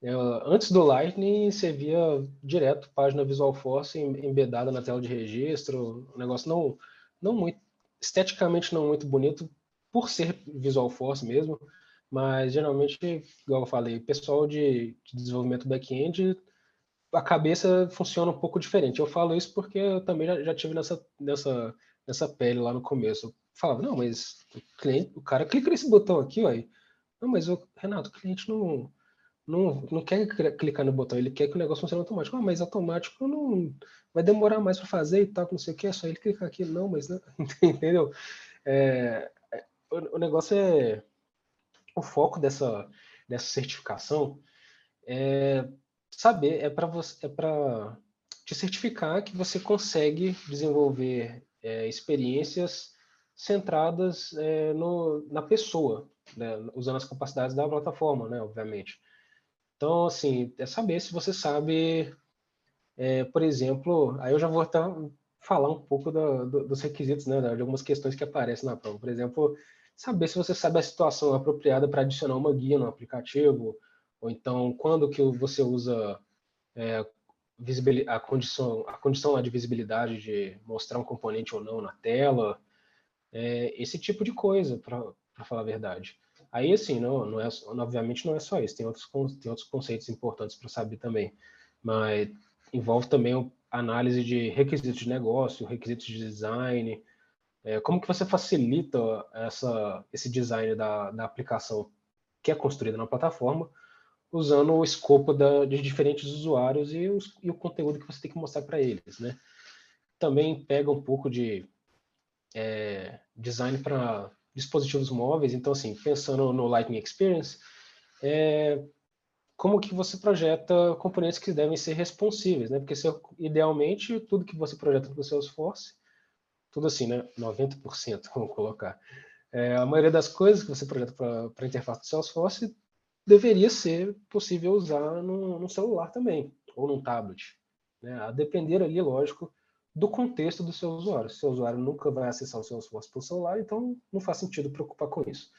Eu, antes do Lightning, você via direto página Visual Force embedada na tela de registro, um negócio não, não muito, esteticamente não muito bonito, por ser Visual Force mesmo, mas geralmente, igual eu falei, pessoal de, de desenvolvimento back-end, a cabeça funciona um pouco diferente. Eu falo isso porque eu também já, já tive nessa, nessa, nessa pele lá no começo falava, não, mas o, cliente, o cara clica nesse botão aqui, ó. Não, mas o Renato, o cliente não, não, não quer clicar no botão, ele quer que o negócio funcione automático. Ah, mas automático não vai demorar mais para fazer e tal, não sei o que, é só ele clicar aqui. Não, mas não, entendeu? É, é, o, o, negócio é o foco dessa, dessa certificação é saber, é para você, é para te certificar que você consegue desenvolver é, experiências centradas é, no, na pessoa, né? usando as capacidades da plataforma, né, obviamente. Então, assim, é saber se você sabe, é, por exemplo, aí eu já vou até falar um pouco do, do, dos requisitos, né, de algumas questões que aparecem na prova. Por exemplo, saber se você sabe a situação apropriada para adicionar uma guia no aplicativo, ou então quando que você usa é, a condição, a condição de visibilidade de mostrar um componente ou não na tela, é, esse tipo de coisa, para falar a verdade. Aí, assim, não, não é, obviamente não é só isso, tem outros, tem outros conceitos importantes para saber também, mas envolve também análise de requisitos de negócio, requisitos de design, é, como que você facilita essa, esse design da, da aplicação que é construída na plataforma, usando o escopo da, de diferentes usuários e, os, e o conteúdo que você tem que mostrar para eles, né? Também pega um pouco de é, design para dispositivos móveis. Então, assim, pensando no Lightning Experience, é, como que você projeta componentes que devem ser responsíveis, né? Porque se, idealmente tudo que você projeta no Salesforce, tudo assim, né? 90%, vamos colocar. É, a maioria das coisas que você projeta para a interface do Salesforce deveria ser possível usar no, no celular também, ou num tablet. Né? A depender ali, lógico, do contexto do seu usuário. Seu usuário nunca vai acessar o Salesforce pelo celular, então não faz sentido preocupar com isso.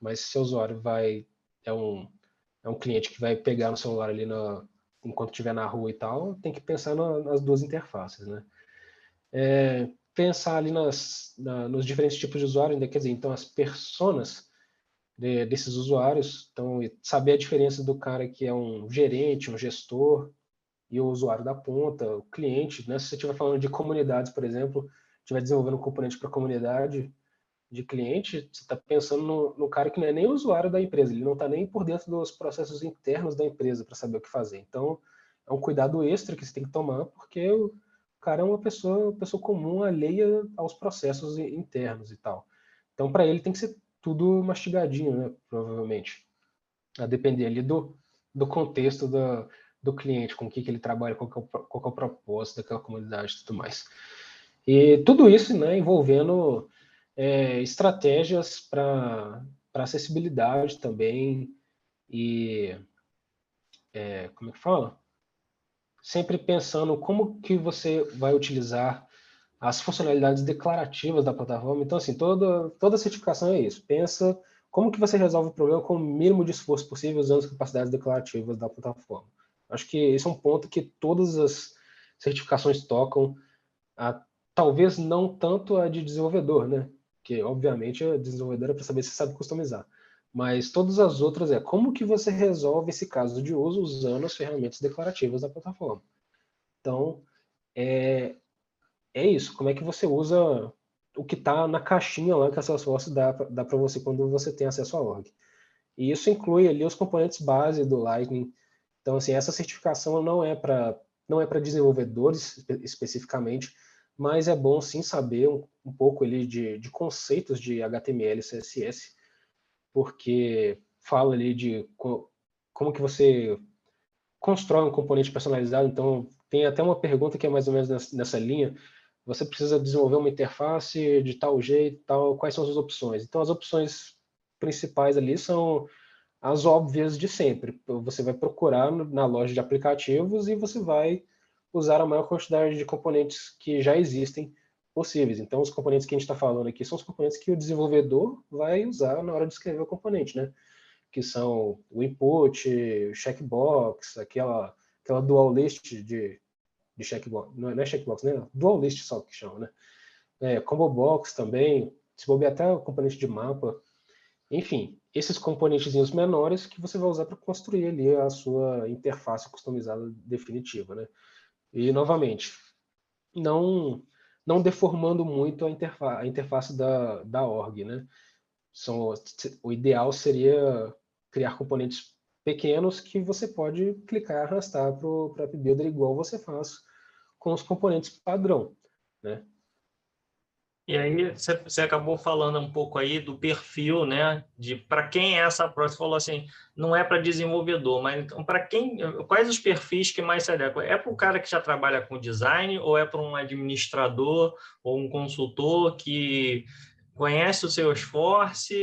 Mas se o seu usuário vai é um é um cliente que vai pegar no celular ali na, enquanto estiver na rua e tal, tem que pensar na, nas duas interfaces, né? É, pensar ali nas, na, nos diferentes tipos de usuário, quer dizer, então as personas de, desses usuários, então saber a diferença do cara que é um gerente, um gestor, e o usuário da ponta, o cliente, né? Se você estiver falando de comunidades, por exemplo, estiver desenvolvendo um componente para comunidade de cliente, você está pensando no, no, cara que não é nem usuário da empresa, ele não está nem por dentro dos processos internos da empresa para saber o que fazer. Então, é um cuidado extra que você tem que tomar, porque o cara é uma pessoa, pessoa comum, alheia aos processos internos e tal. Então, para ele tem que ser tudo mastigadinho, né? Provavelmente. A depender ali do, do contexto do, do cliente, com o que, que ele trabalha, qual, é o, qual é o propósito daquela comunidade e tudo mais. E tudo isso né, envolvendo é, estratégias para acessibilidade também e é, como é que fala? Sempre pensando como que você vai utilizar as funcionalidades declarativas da plataforma. Então, assim, toda, toda certificação é isso. Pensa como que você resolve o problema com o mínimo de esforço possível usando as capacidades declarativas da plataforma. Acho que esse é um ponto que todas as certificações tocam, a, talvez não tanto a de desenvolvedor, né? Que, obviamente, a desenvolvedora é para saber se sabe customizar. Mas todas as outras é como que você resolve esse caso de uso usando as ferramentas declarativas da plataforma. Então, é, é isso. Como é que você usa o que está na caixinha lá que a Salesforce dá, dá para você quando você tem acesso à org. E isso inclui ali os componentes base do Lightning. Então, assim, essa certificação não é para não é para desenvolvedores espe especificamente, mas é bom sim saber um, um pouco ali de, de conceitos de HTML e CSS, porque fala ali de co como que você constrói um componente personalizado. Então, tem até uma pergunta que é mais ou menos nessa, nessa linha, você precisa desenvolver uma interface de tal jeito, tal, quais são as opções? Então, as opções principais ali são as óbvias de sempre. Você vai procurar na loja de aplicativos e você vai usar a maior quantidade de componentes que já existem possíveis. Então, os componentes que a gente está falando aqui são os componentes que o desenvolvedor vai usar na hora de escrever o componente, né? Que são o input, o checkbox, aquela, aquela dual list de de checkbox, não é, é checkbox, né? Dual list só que chama, né? É, combo box também, se bobear até o componente de mapa. Enfim, esses componentezinhos menores que você vai usar para construir ali a sua interface customizada definitiva, né? E, novamente, não, não deformando muito a, interfa a interface da, da org, né? São, o ideal seria criar componentes pequenos que você pode clicar e arrastar para o App Builder igual você faz com os componentes padrão, né? E aí você acabou falando um pouco aí do perfil, né? De para quem é essa approach, você falou assim, não é para desenvolvedor, mas então para quem, quais os perfis que mais se adequam? É para o cara que já trabalha com design ou é para um administrador ou um consultor que conhece o seu esforço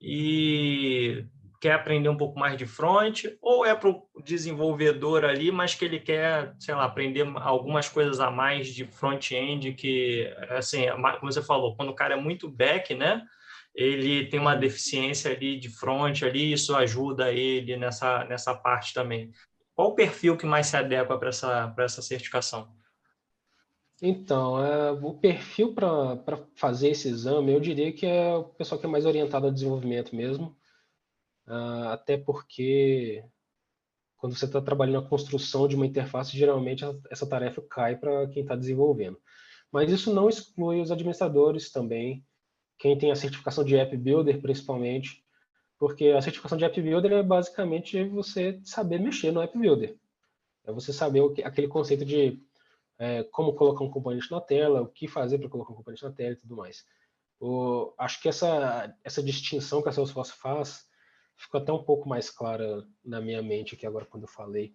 e quer aprender um pouco mais de front, ou é para o desenvolvedor ali, mas que ele quer, sei lá, aprender algumas coisas a mais de front-end, que, assim, como você falou, quando o cara é muito back, né? Ele tem uma deficiência ali de front ali, isso ajuda ele nessa, nessa parte também. Qual o perfil que mais se adequa para essa, essa certificação? Então, é, o perfil para fazer esse exame, eu diria que é o pessoal que é mais orientado ao desenvolvimento mesmo, uh, até porque quando você está trabalhando na construção de uma interface, geralmente essa tarefa cai para quem está desenvolvendo. Mas isso não exclui os administradores também, quem tem a certificação de App Builder, principalmente, porque a certificação de App Builder é basicamente você saber mexer no App Builder. É você saber que, aquele conceito de é, como colocar um componente na tela, o que fazer para colocar um componente na tela e tudo mais. O, acho que essa, essa distinção que a Salesforce faz ficou até um pouco mais clara na minha mente aqui agora quando eu falei.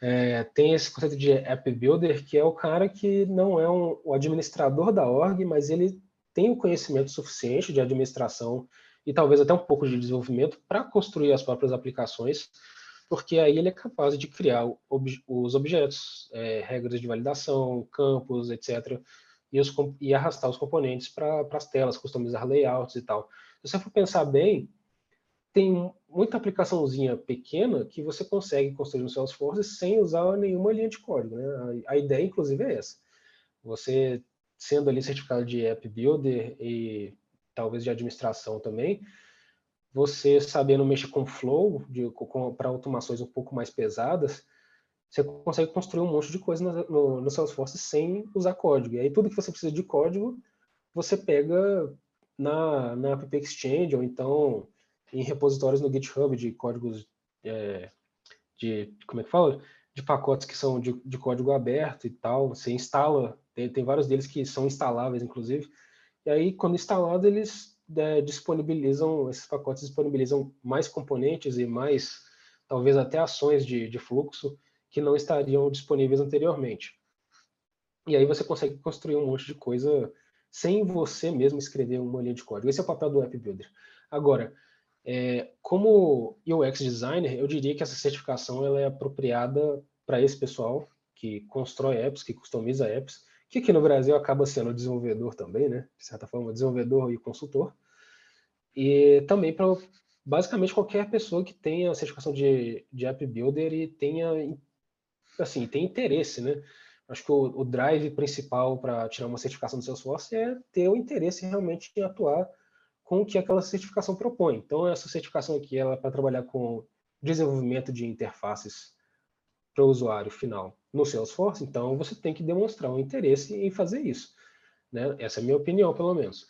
É, tem esse conceito de app builder, que é o cara que não é um, o administrador da org, mas ele tem o conhecimento suficiente de administração e talvez até um pouco de desenvolvimento para construir as próprias aplicações, porque aí ele é capaz de criar ob os objetos, é, regras de validação, campos, etc., e, os, e arrastar os componentes para as telas, customizar layouts e tal. Se você for pensar bem, tem muita aplicaçãozinha pequena que você consegue construir no Salesforce sem usar nenhuma linha de código. Né? A, ideia, inclusive, é essa. Você, sendo ali certificado de App Builder e talvez de administração também, você sabendo mexer com Flow, para automações um pouco mais pesadas, você consegue construir um monte de coisa no, no, no Salesforce sem usar código. E aí tudo que você precisa de código, você pega na, na App Exchange, ou então em repositórios no GitHub de códigos é, de, como é que fala? De pacotes que são de, de código aberto e tal. Você instala, tem, tem vários deles que são instaláveis, inclusive. E aí, quando instalado, eles é, disponibilizam, esses pacotes disponibilizam mais componentes e mais, talvez até ações de, de fluxo que não estariam disponíveis anteriormente. E aí você consegue construir um monte de coisa sem você mesmo escrever uma linha de código. Esse é o papel do App Builder. Agora, é, como UX designer, eu diria que essa certificação ela é apropriada para esse pessoal que constrói apps, que customiza apps, que aqui no Brasil acaba sendo desenvolvedor também, né? De certa forma, desenvolvedor e consultor. E também para basicamente qualquer pessoa que tenha certificação de, de app builder e tenha assim, tem interesse, né? Acho que o, o drive principal para tirar uma certificação do Salesforce é ter o interesse realmente em atuar com o que aquela certificação propõe. Então, essa certificação aqui ela é para trabalhar com desenvolvimento de interfaces para o usuário final no Salesforce, então você tem que demonstrar um interesse em fazer isso. Né? Essa é a minha opinião, pelo menos.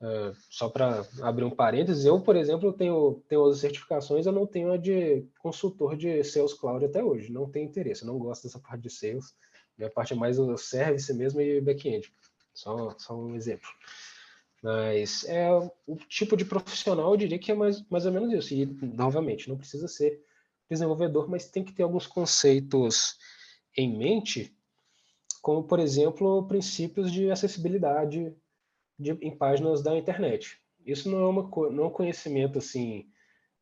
Uh, só para abrir um parênteses, eu, por exemplo, tenho, tenho outras certificações, eu não tenho a de consultor de Sales Cloud até hoje, não tenho interesse, não gosto dessa parte de Sales, minha parte é mais o service mesmo e back-end, só, só um exemplo. Mas é o tipo de profissional, eu diria que é mais, mais ou menos isso. E, novamente, não precisa ser desenvolvedor, mas tem que ter alguns conceitos em mente, como, por exemplo, princípios de acessibilidade de, em páginas da internet. Isso não é, uma, não é um conhecimento assim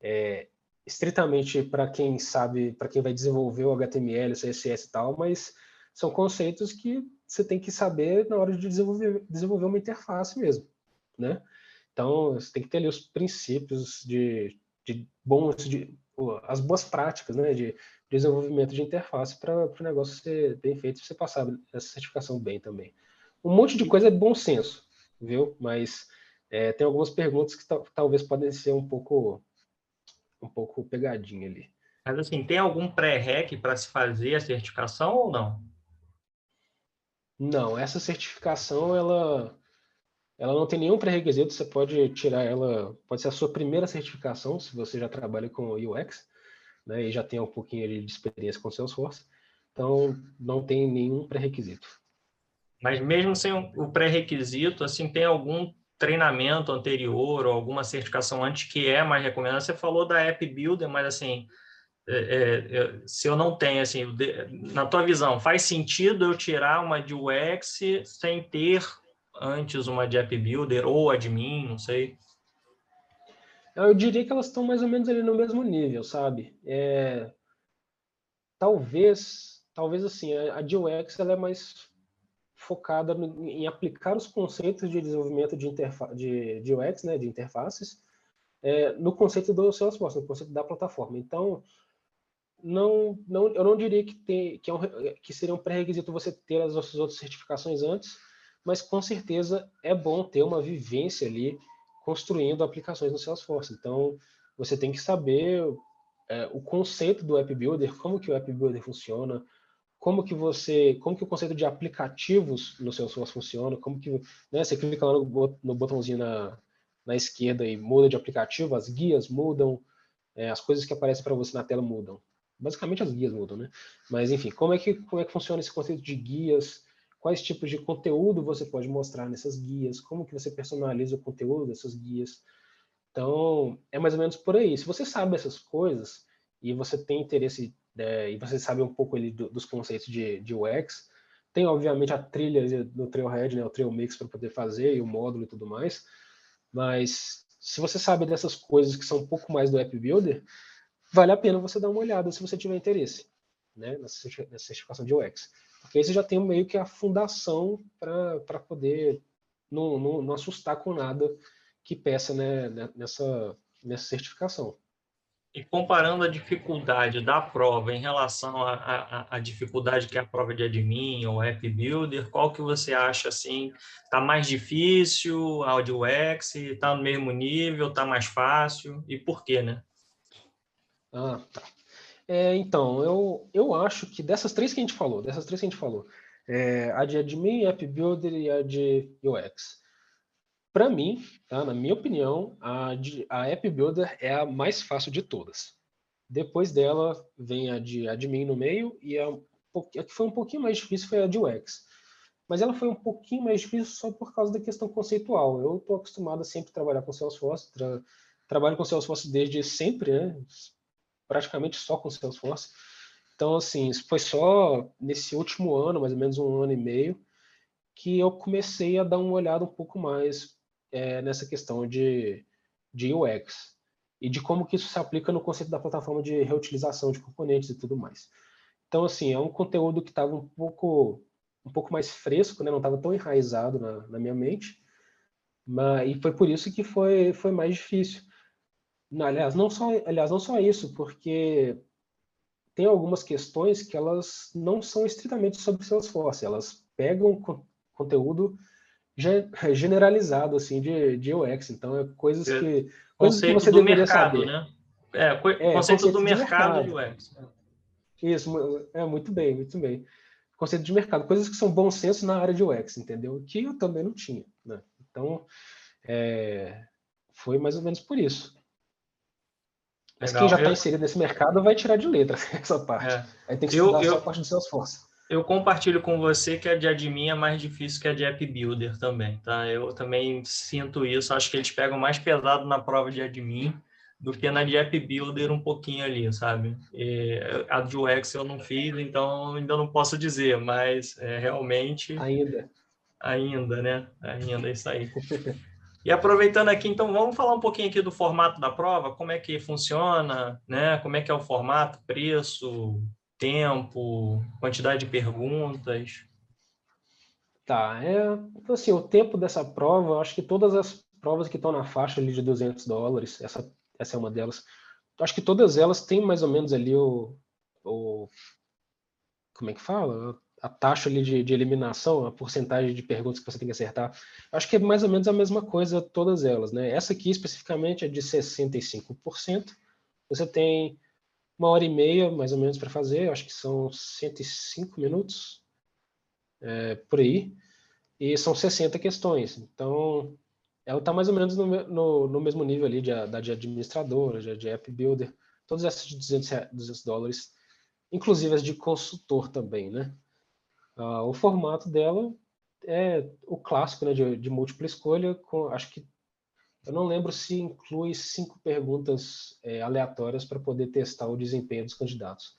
é, estritamente para quem sabe, para quem vai desenvolver o HTML, o CSS e tal, mas são conceitos que você tem que saber na hora de desenvolver, desenvolver uma interface mesmo, né? Então, você tem que ter ali os princípios de, de bons, de, as boas práticas, né, de desenvolvimento de interface para o negócio ser bem feito, você passar essa certificação bem também. Um monte de coisa é bom senso, viu? Mas é, tem algumas perguntas que talvez podem ser um pouco um pouco pegadinha ali. Mas assim, tem algum pré-rec para se fazer a certificação ou não? Não, essa certificação ela ela não tem nenhum pré-requisito, você pode tirar ela, pode ser a sua primeira certificação, se você já trabalha com UX, né, e já tem um pouquinho de experiência com Salesforce. Então, não tem nenhum pré-requisito. Mas mesmo sem o pré-requisito, assim, tem algum treinamento anterior ou alguma certificação antes que é mais recomendada? Você falou da App Builder, mas assim, é, é, se eu não tenho, assim, na tua visão, faz sentido eu tirar uma de UX sem ter antes uma de App Builder ou admin, não sei? Eu diria que elas estão mais ou menos ali no mesmo nível, sabe? É, talvez, talvez assim, a, de ela é mais focada em aplicar os conceitos de desenvolvimento de, de, de UX, né, de interfaces, é, no conceito do Salesforce, no conceito da plataforma. Então, não, não, eu não diria que, tem, que, é um, que seria um pré-requisito você ter as outras certificações antes, mas com certeza é bom ter uma vivência ali construindo aplicações no Salesforce. Então, você tem que saber é, o conceito do App Builder, como que o App Builder funciona, como que você, como que o conceito de aplicativos no Salesforce funciona, como que, né, você clica lá no, no botãozinho na, na esquerda e muda de aplicativo, as guias mudam, é, as coisas que aparecem para você na tela mudam basicamente as guias mudam, né? Mas enfim, como é que como é que funciona esse conceito de guias? Quais tipos de conteúdo você pode mostrar nessas guias? Como que você personaliza o conteúdo dessas guias? Então, é mais ou menos por aí. Se você sabe essas coisas e você tem interesse é, e você sabe um pouco ali do, dos conceitos de, de UX, tem obviamente a trilha do Trailhead, né, o Trail Mix para poder fazer e o módulo e tudo mais. Mas se você sabe dessas coisas que são um pouco mais do App Builder, vale a pena você dar uma olhada se você tiver interesse né, nessa certificação de UX. Porque aí você já tem meio que a fundação para poder não, não, não, assustar com nada que peça né, né, nessa, nessa certificação. E comparando a dificuldade da prova em relação à dificuldade que é a prova de admin ou app builder, qual que você acha assim? Está mais difícil a de UX? Está no mesmo nível? Está mais fácil? E por quê, né? Ah, tá. É, então, eu, eu acho que dessas três que a gente falou, dessas três que a gente falou, é, a de admin, app builder e a de UX. Para mim, tá, na minha opinião, a, de, a app builder é a mais fácil de todas. Depois dela vem a de admin no meio e a, a que foi um pouquinho mais difícil foi a de UX. mas ela foi um pouquinho mais difícil só por causa da questão conceitual. Eu estou acostumado a sempre trabalhar com Salesforce, tra trabalho com Salesforce desde sempre, né? Praticamente só com Salesforce. Então, assim, foi só nesse último ano, mais ou menos um ano e meio, que eu comecei a dar uma olhada um pouco mais é, nessa questão de, de UX e de como que isso se aplica no conceito da plataforma de reutilização de componentes e tudo mais. Então, assim, é um conteúdo que estava um pouco um pouco mais fresco, né? não estava tão enraizado na, na, minha mente, mas, e foi por isso que foi, foi mais difícil. Não, aliás, não só, aliás, não só isso, porque tem algumas questões que elas não são estritamente sobre Salesforce, elas pegam conteúdo generalizado assim de, de UX, então é coisas é, que coisas que você deveria mercado, saber. Né? É, co é, conceito, conceito do mercado, de, mercado. de UX. Isso, é muito bem, muito bem. Conceito de mercado, coisas que são bom senso na área de UX, entendeu? Que eu também não tinha, né? Então, é, foi mais ou menos por isso. Mas Legal. quem já está eu... inserido nesse mercado vai tirar de letra essa parte. É. Aí tem que estudar eu, só a parte Salesforce. Eu compartilho com você que a de admin é mais difícil que a de app builder também, tá? Eu também sinto isso. Acho que eles pegam mais pesado na prova de admin do que na de app builder um pouquinho ali, sabe? E a de UX eu não fiz, então ainda não posso dizer, mas é, realmente ainda ainda, né? Ainda é isso aí. E aproveitando aqui, então, vamos falar um pouquinho aqui do formato da prova, como é que funciona, né? Como é que é o formato, preço, tempo, quantidade de perguntas? Tá, é, então, assim, o tempo dessa prova, acho que todas as provas que estão na faixa ali de 200 dólares, essa, essa é uma delas, acho que todas elas têm mais ou menos ali o, o como é que fala? A taxa ali de, de eliminação, a porcentagem de perguntas que você tem que acertar. Acho que é mais ou menos a mesma coisa todas elas, né? Essa aqui especificamente é de 65%. Você tem uma hora e meia, mais ou menos, para fazer. Acho que são 105 minutos, é, por aí. E são 60 questões. Então, ela está mais ou menos no, no, no, mesmo nível ali de, da de administradora, de, de app builder. Todas essas de 200, 200 dólares, inclusive as de consultor também, né? Ah, o formato dela é o clássico, né, de, de múltipla escolha, com, acho que eu não lembro se inclui cinco perguntas é, aleatórias para poder testar o desempenho dos candidatos.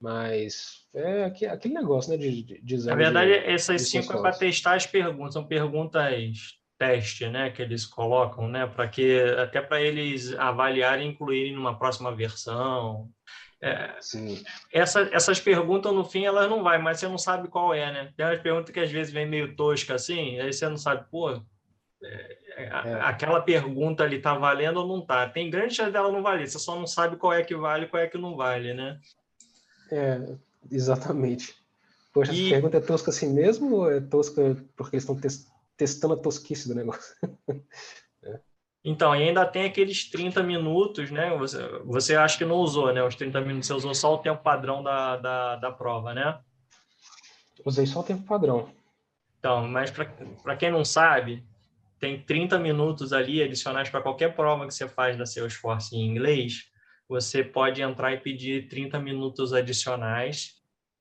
Mas é aquele negócio, né? De, de, de Na verdade, de, essas cinco é para testar as perguntas, são perguntas teste, né? Que eles colocam, né? Para que até para eles avaliarem e incluírem numa próxima versão. É. Essa, essas perguntas, no fim, elas não vai, mas você não sabe qual é, né? Tem umas perguntas que às vezes vem meio tosca assim, aí você não sabe, pô, é, é. aquela pergunta ali está valendo ou não está. Tem grande chance dela não valer, você só não sabe qual é que vale e qual é que não vale, né? É, exatamente. Poxa, e... essa pergunta é tosca assim mesmo ou é tosca porque eles estão testando a tosquice do negócio? Então, e ainda tem aqueles 30 minutos, né? Você, você acha que não usou, né? Os 30 minutos, você usou só o tempo padrão da, da, da prova, né? Usei só o tempo padrão. Então, mas para quem não sabe, tem 30 minutos ali adicionais para qualquer prova que você faz da Salesforce em inglês, você pode entrar e pedir 30 minutos adicionais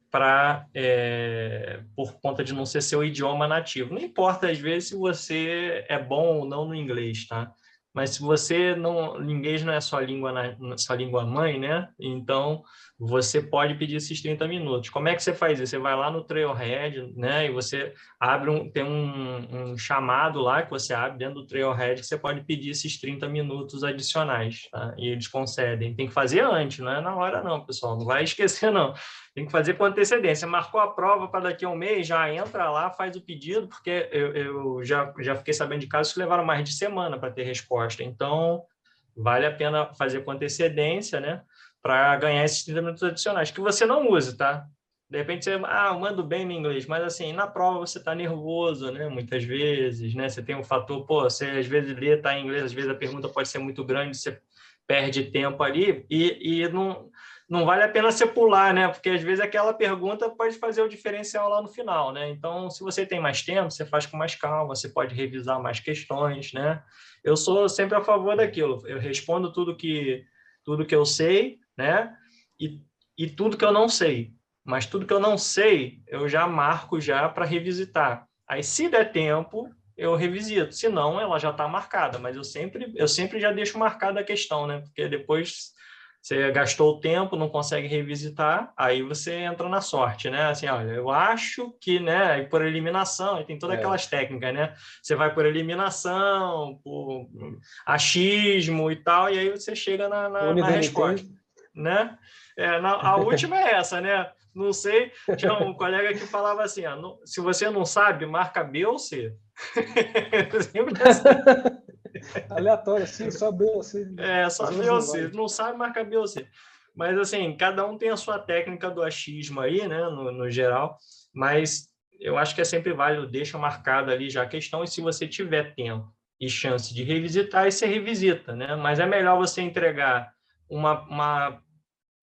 para é, por conta de não ser seu idioma nativo. Não importa às vezes se você é bom ou não no inglês, tá? Mas se você não, inglês não é sua língua, sua língua mãe, né? Então você pode pedir esses 30 minutos. Como é que você faz isso? Você vai lá no Trailhead, né? E você abre um, tem um, um chamado lá que você abre dentro do Trailhead que você pode pedir esses 30 minutos adicionais, tá? E eles concedem. Tem que fazer antes, não é na hora não, pessoal. Não vai esquecer não. Tem que fazer com antecedência. Marcou a prova para daqui a um mês, já entra lá, faz o pedido, porque eu, eu já, já fiquei sabendo de casos que levaram mais de semana para ter resposta. Então, vale a pena fazer com antecedência, né? Para ganhar esses 30 minutos adicionais, que você não use, tá? De repente você, ah, mando bem no inglês, mas assim, na prova você está nervoso, né? Muitas vezes, né? Você tem um fator, pô, você às vezes lê, tá em inglês, às vezes a pergunta pode ser muito grande, você perde tempo ali e, e não não vale a pena você pular, né? Porque às vezes aquela pergunta pode fazer o diferencial lá no final, né? Então, se você tem mais tempo, você faz com mais calma, você pode revisar mais questões, né? Eu sou sempre a favor daquilo. Eu respondo tudo que tudo que eu sei, né? E, e tudo que eu não sei. mas tudo que eu não sei, eu já marco já para revisitar. Aí, se der tempo, eu revisito. Se não, ela já está marcada. Mas eu sempre, eu sempre já deixo marcada a questão, né? Porque depois você gastou o tempo, não consegue revisitar, aí você entra na sorte, né? Assim, olha, eu acho que, né, por eliminação, tem todas é. aquelas técnicas, né? Você vai por eliminação, por achismo e tal, e aí você chega na, na, na resposta, né? É, na, a última é essa, né? Não sei, tinha um colega que falava assim, ó, não, se você não sabe, marca B ou C. Sempre assim. Aleatório, assim, só Beyoncé. É, só Beyoncé. Não sabe marcar Beyoncé. Mas, assim, cada um tem a sua técnica do achismo aí, né, no, no geral. Mas eu acho que é sempre válido, deixa marcado ali já a questão. E se você tiver tempo e chance de revisitar, aí você revisita, né? Mas é melhor você entregar uma, uma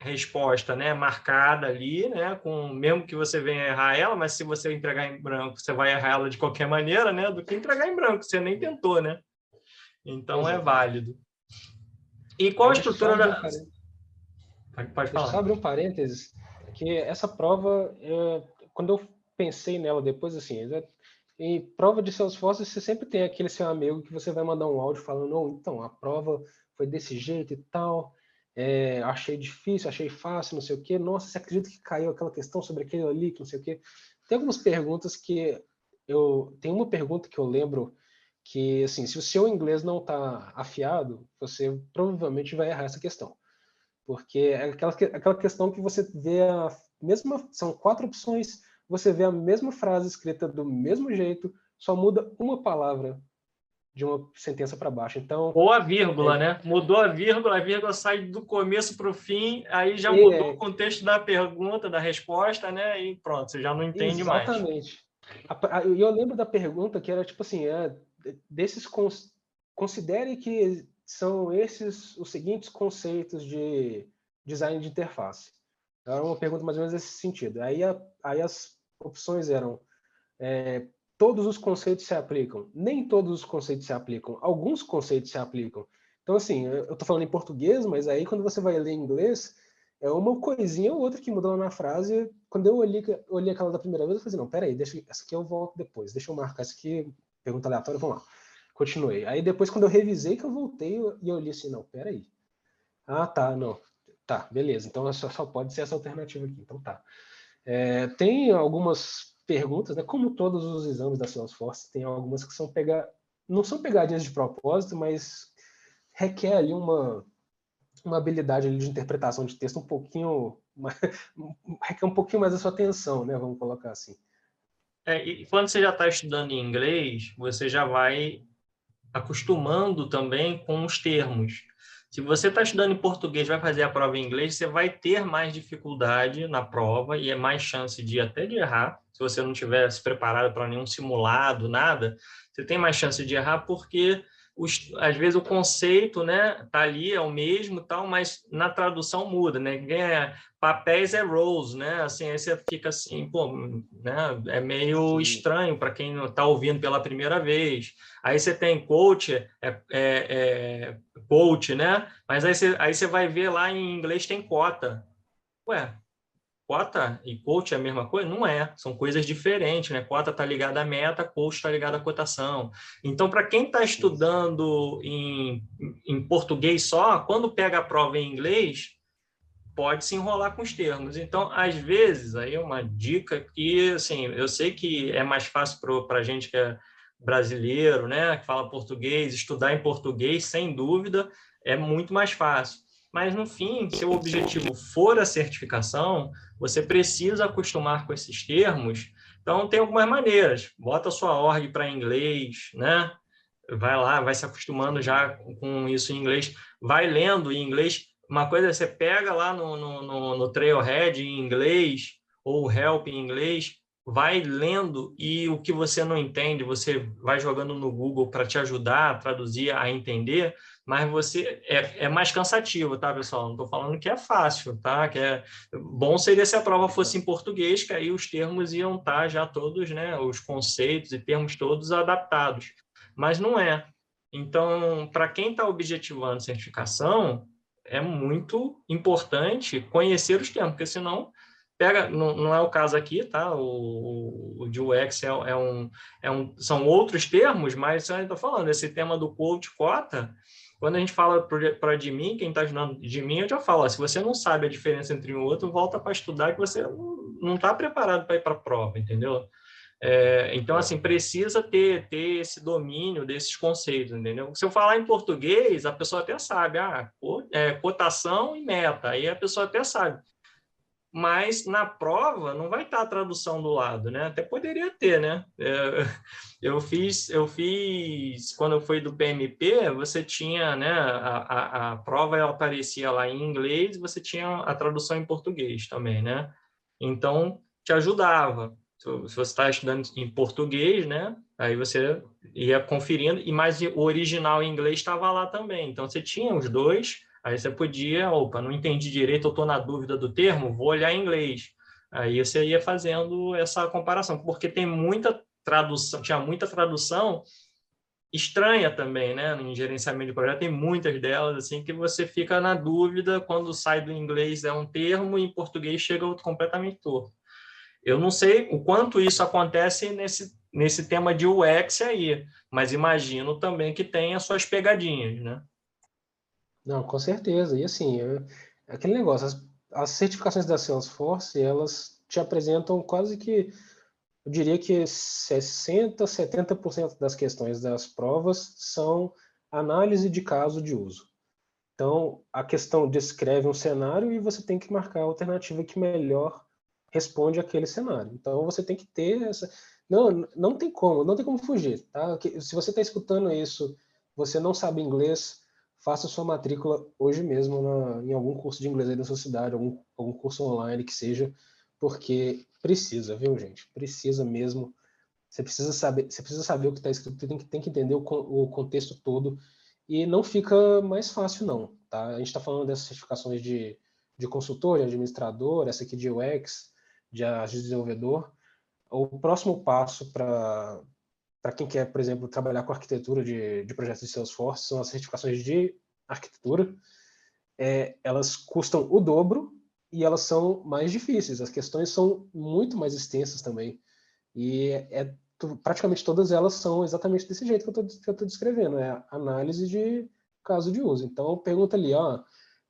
resposta né, marcada ali, né, com mesmo que você venha errar ela, mas se você entregar em branco, você vai errar ela de qualquer maneira, né, do que entregar em branco, você nem tentou, né? Então é válido. E qual a estrutura da. Pode, pode falar. Abrir um parênteses, que essa prova, eu, quando eu pensei nela depois, assim, em prova de Salesforce, você sempre tem aquele seu amigo que você vai mandar um áudio falando, oh, então, a prova foi desse jeito e tal, é, achei difícil, achei fácil, não sei o quê, nossa, você acredita que caiu aquela questão sobre aquele ali, que não sei o quê. Tem algumas perguntas que eu... Tem uma pergunta que eu lembro que, assim, se o seu inglês não está afiado, você provavelmente vai errar essa questão. Porque é aquela, aquela questão que você vê a mesma... São quatro opções, você vê a mesma frase escrita do mesmo jeito, só muda uma palavra de uma sentença para baixo. Então, ou a vírgula, é... né? Mudou a vírgula, a vírgula sai do começo para o fim, aí já mudou é... o contexto da pergunta, da resposta, né? E pronto, você já não entende Exatamente. mais. Exatamente. E eu lembro da pergunta que era tipo assim, é, desses considere que são esses os seguintes conceitos de design de interface. Era uma pergunta mais ou menos nesse sentido. Aí, a, aí as opções eram é, todos os conceitos se aplicam. Nem todos os conceitos se aplicam. Alguns conceitos se aplicam. Então, assim, eu estou falando em português, mas aí quando você vai ler em inglês, é uma coisinha ou outra que mudou na frase. Quando eu olhei, olhei aquela da primeira vez, eu falei, assim, não, peraí, deixa, essa aqui eu volto depois. Deixa eu marcar essa aqui, pergunta aleatória, vamos lá. Continuei. Aí depois, quando eu revisei, que eu voltei e eu li assim, não, peraí. Ah, tá, não. Tá, beleza. Então só, só pode ser essa alternativa aqui. Então tá. É, tem algumas perguntas, né? Como todos os exames da Salesforce, tem algumas que são pegar, não são pegadinhas de propósito, mas requer ali uma uma habilidade ali de interpretação de texto um pouquinho requer um pouquinho mais a sua atenção, né? Vamos colocar assim. É, e quando você já está estudando em inglês, você já vai acostumando também com os termos. Se você está estudando em português, vai fazer a prova em inglês, você vai ter mais dificuldade na prova e é mais chance de até de errar. Se você não tiver se preparado para nenhum simulado, nada, você tem mais chance de errar porque os, às vezes o conceito, né, tá ali é o mesmo, tal, mas na tradução muda, né? É, papéis é roles, né? Assim, aí você fica assim, pô, né? É meio estranho para quem não está ouvindo pela primeira vez. Aí você tem coach, é, é, é, coach, né? Mas aí você, aí você vai ver lá em inglês tem cota. Ué, Cota e coach é a mesma coisa? Não é, são coisas diferentes, né? Cota está ligada à meta, coach está ligado à cotação. Então, para quem está estudando em, em português só, quando pega a prova em inglês, pode se enrolar com os termos. Então, às vezes, aí é uma dica que, assim, eu sei que é mais fácil para a gente que é brasileiro, né, que fala português, estudar em português, sem dúvida, é muito mais fácil. Mas, no fim, se o objetivo for a certificação, você precisa acostumar com esses termos. Então, tem algumas maneiras. Bota sua org para inglês, né? Vai lá, vai se acostumando já com isso em inglês. Vai lendo em inglês. Uma coisa é você pega lá no, no, no, no Trailhead em inglês ou Help em inglês, vai lendo e o que você não entende, você vai jogando no Google para te ajudar a traduzir, a entender, mas você é, é mais cansativo, tá, pessoal? Não estou falando que é fácil, tá? Que é bom seria se a prova fosse em português, que aí os termos iam estar tá já todos, né? Os conceitos e termos todos adaptados, mas não é. Então, para quem está objetivando certificação, é muito importante conhecer os termos, porque senão pega, não, não é o caso aqui, tá? O, o de UX é, é, um, é um, são outros termos, mas eu estou falando, esse tema do quote cota, quando a gente fala para de mim, quem está ajudando de mim, eu já falo, ó, se você não sabe a diferença entre um e outro, volta para estudar que você não está preparado para ir para a prova, entendeu? É, então, assim, precisa ter, ter esse domínio desses conceitos, entendeu? Se eu falar em português, a pessoa até sabe, ah, é, cotação e meta, aí a pessoa até sabe mas na prova não vai estar a tradução do lado, né? Até poderia ter, né? É, eu fiz, eu fiz quando fui do PMP, você tinha, né? A, a, a prova aparecia lá em inglês, você tinha a tradução em português também, né? Então te ajudava. Se você está estudando em português, né? Aí você ia conferindo, e mais o original em inglês estava lá também. Então você tinha os dois Aí você podia, opa, não entendi direito, eu estou na dúvida do termo, vou olhar em inglês. Aí você ia fazendo essa comparação, porque tem muita tradução, tinha muita tradução estranha também, né? Em gerenciamento de projeto tem muitas delas assim que você fica na dúvida quando sai do inglês é um termo e em português chega outro completamente torto. Eu não sei o quanto isso acontece nesse nesse tema de UX aí, mas imagino também que tem as suas pegadinhas, né? Não, com certeza. E assim, é, é aquele negócio, as, as certificações da Salesforce, elas te apresentam quase que, eu diria que 60, 70% das questões das provas são análise de caso de uso. Então, a questão descreve um cenário e você tem que marcar a alternativa que melhor responde aquele cenário. Então, você tem que ter essa... Não, não tem como, não tem como fugir, tá? Se você está escutando isso, você não sabe inglês, faça sua matrícula hoje mesmo na, em algum curso de inglês aí da sua cidade, algum, algum curso online que seja, porque precisa, viu, gente? Precisa mesmo. Você precisa saber, você precisa saber o que está escrito, tem que, tem que entender o, o contexto todo e não fica mais fácil, não. Tá? A gente está falando dessas certificações de, de consultor, de administrador, essa aqui de UX, de, de desenvolvedor. O próximo passo para para quem quer, por exemplo, trabalhar com arquitetura de, de projetos de Salesforce, são as certificações de arquitetura. É, elas custam o dobro e elas são mais difíceis. As questões são muito mais extensas também. E é, praticamente todas elas são exatamente desse jeito que eu estou descrevendo, é análise de caso de uso. Então, pergunta ali, ó,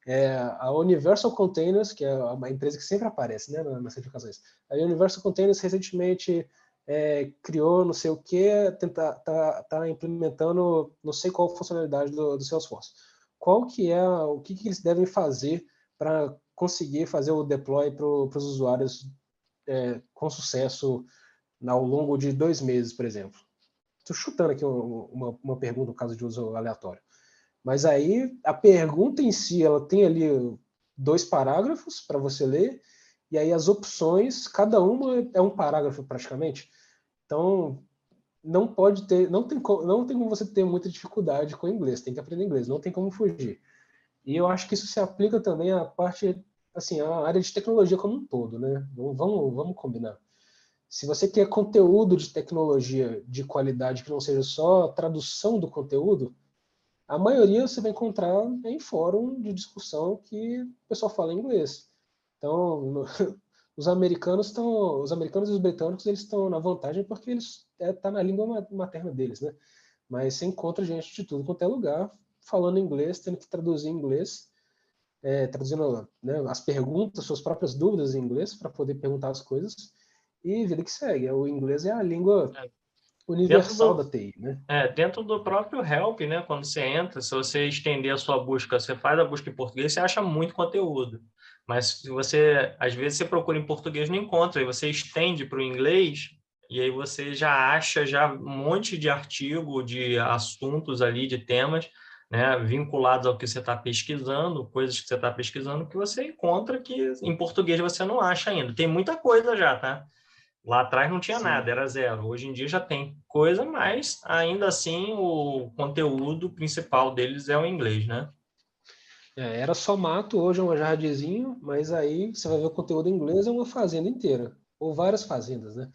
é, a Universal Containers, que é uma empresa que sempre aparece né, nas certificações, a Universal Containers recentemente é, criou não sei o que, tá, tá, tá, implementando não sei qual funcionalidade do, do Salesforce. Qual que é, o que, que eles devem fazer para conseguir fazer o deploy para os usuários é, com sucesso ao longo de dois meses, por exemplo? Estou chutando aqui uma, uma pergunta, no caso de uso aleatório. Mas aí a pergunta em si, ela tem ali dois parágrafos para você ler, e aí as opções, cada uma é um parágrafo praticamente. Então, não pode ter, não tem, não tem como você ter muita dificuldade com inglês, tem que aprender inglês, não tem como fugir. E eu acho que isso se aplica também à parte, assim, à área de tecnologia como um todo, né? Vamos, vamos combinar. Se você quer conteúdo de tecnologia de qualidade que não seja só tradução do conteúdo, a maioria você vai encontrar em fórum de discussão que o pessoal fala inglês. Então, os americanos estão, os americanos e os britânicos eles estão na vantagem porque eles é, tá na língua materna deles, né? Mas você encontra gente de tudo quanto é lugar falando inglês, tendo que traduzir em inglês, é, traduzindo né, as perguntas, suas próprias dúvidas em inglês para poder perguntar as coisas e vida que segue. O inglês é a língua é. universal do, da TI, né? É, dentro do próprio Help, né? Quando você entra, se você estender a sua busca, você faz a busca em português, você acha muito conteúdo. Mas se você, às vezes, você procura em português não encontra, e você estende para o inglês, e aí você já acha já um monte de artigo, de assuntos ali, de temas, né, vinculados ao que você está pesquisando, coisas que você está pesquisando, que você encontra que em português você não acha ainda. Tem muita coisa já, tá? Lá atrás não tinha Sim. nada, era zero. Hoje em dia já tem coisa, mas ainda assim o conteúdo principal deles é o inglês, né? É, era só mato, hoje é um jardinzinho, mas aí você vai ver o conteúdo em inglês, é uma fazenda inteira, ou várias fazendas, né?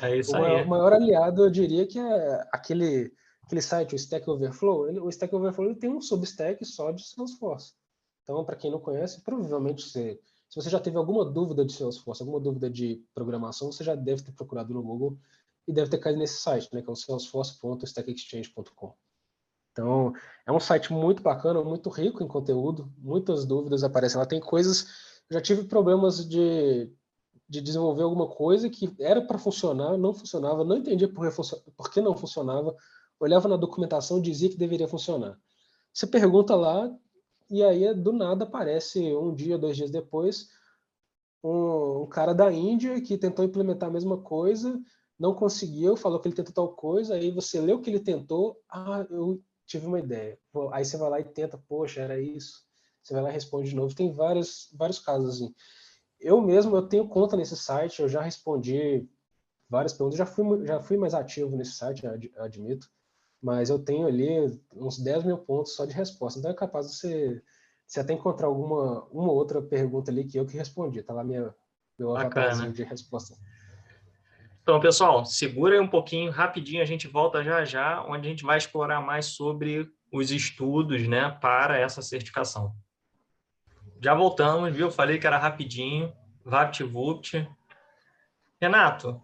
É isso o maior, aí. O maior aliado, eu diria que é aquele, aquele site, o Stack Overflow. Ele, o Stack Overflow ele tem um substack só de Salesforce. Então, para quem não conhece, provavelmente você Se você já teve alguma dúvida de Salesforce, alguma dúvida de programação, você já deve ter procurado no Google e deve ter caído nesse site, né, que é o salesforce.stackexchange.com. Então, é um site muito bacana, muito rico em conteúdo, muitas dúvidas aparecem lá. Tem coisas, já tive problemas de, de desenvolver alguma coisa que era para funcionar, não funcionava, não entendia por que, por que não funcionava, olhava na documentação e dizia que deveria funcionar. Você pergunta lá, e aí do nada aparece um dia, dois dias depois, um, um cara da Índia que tentou implementar a mesma coisa, não conseguiu, falou que ele tentou tal coisa, aí você lê o que ele tentou, ah, eu tive uma ideia. Aí você vai lá e tenta, poxa, era isso. Você vai lá e responde de novo. Tem vários, vários casos assim. Eu mesmo, eu tenho conta nesse site, eu já respondi várias perguntas, já fui, já fui mais ativo nesse site, admito, mas eu tenho ali uns 10 mil pontos só de resposta. Então é capaz de você, você até encontrar alguma uma outra pergunta ali que eu que respondi. Tá lá minha, meu avatarzinho de resposta. Então, pessoal, segura aí um pouquinho, rapidinho, a gente volta já já, onde a gente vai explorar mais sobre os estudos né, para essa certificação. Já voltamos, viu? Falei que era rapidinho, VaptVupt. Renato,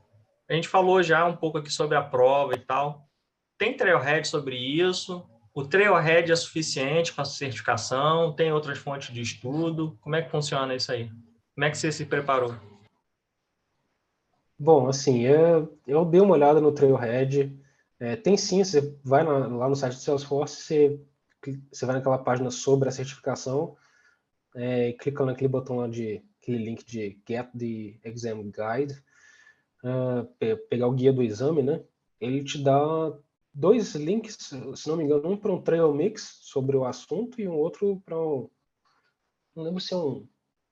a gente falou já um pouco aqui sobre a prova e tal. Tem Trailhead sobre isso? O Trailhead é suficiente para a certificação? Tem outras fontes de estudo? Como é que funciona isso aí? Como é que você se preparou? Bom, assim, eu, eu dei uma olhada no Trailhead. É, tem sim, você vai na, lá no site do Salesforce, você, você vai naquela página sobre a certificação, é, clicando naquele botão lá de aquele link de Get the Exam Guide, uh, pegar o guia do exame, né? Ele te dá dois links, se não me engano, um para um Trail Mix sobre o assunto e um outro para um. Não lembro se é um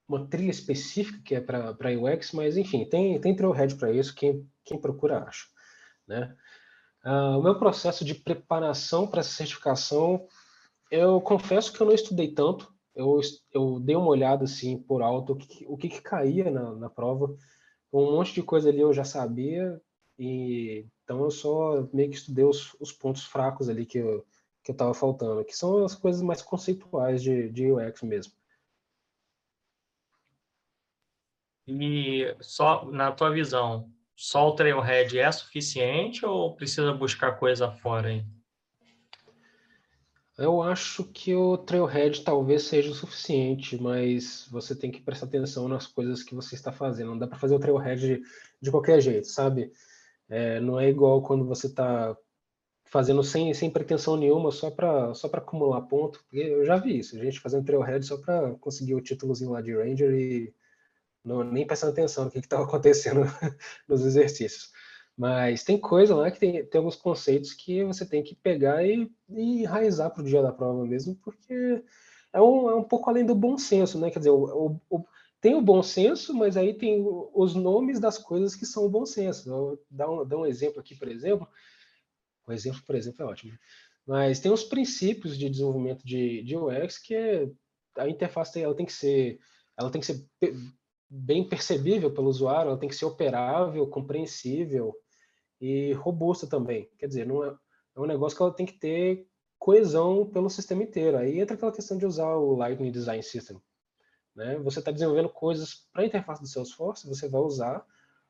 uma trilha específica que é para UX, mas enfim, tem, tem Trailhead para isso, quem, quem procura acha. Né? Uh, o meu processo de preparação para essa certificação, eu confesso que eu não estudei tanto, eu, eu dei uma olhada assim por alto, o que, o que, que caía na, na prova, um monte de coisa ali eu já sabia, e então eu só meio que estudei os, os pontos fracos ali que eu que estava faltando, que são as coisas mais conceituais de, de UX mesmo. E só na tua visão, só o Trailhead é suficiente ou precisa buscar coisa fora aí? Eu acho que o Trailhead talvez seja o suficiente, mas você tem que prestar atenção nas coisas que você está fazendo. Não dá para fazer o Trailhead de, de qualquer jeito, sabe? É, não é igual quando você está fazendo sem, sem pretensão nenhuma, só para só acumular ponto. Porque eu já vi isso, a gente fazendo Trailhead só para conseguir o títulozinho lá de Ranger e não, nem prestando atenção no que estava acontecendo nos exercícios. Mas tem coisa lá que tem, tem alguns conceitos que você tem que pegar e, e enraizar para o dia da prova mesmo, porque é um, é um pouco além do bom senso, né? Quer dizer, o, o, tem o bom senso, mas aí tem os nomes das coisas que são o bom senso. Eu dar um, dar um exemplo aqui, por exemplo. O exemplo, por exemplo, é ótimo. Mas tem os princípios de desenvolvimento de, de UX que é, a interface ela tem que ser ela tem que ser bem percebível pelo usuário, ela tem que ser operável, compreensível e robusta também. Quer dizer, não é, é um negócio que ela tem que ter coesão pelo sistema inteiro. Aí entra aquela questão de usar o Lightning Design System. Né? Você está desenvolvendo coisas para a interface do Salesforce, você vai usar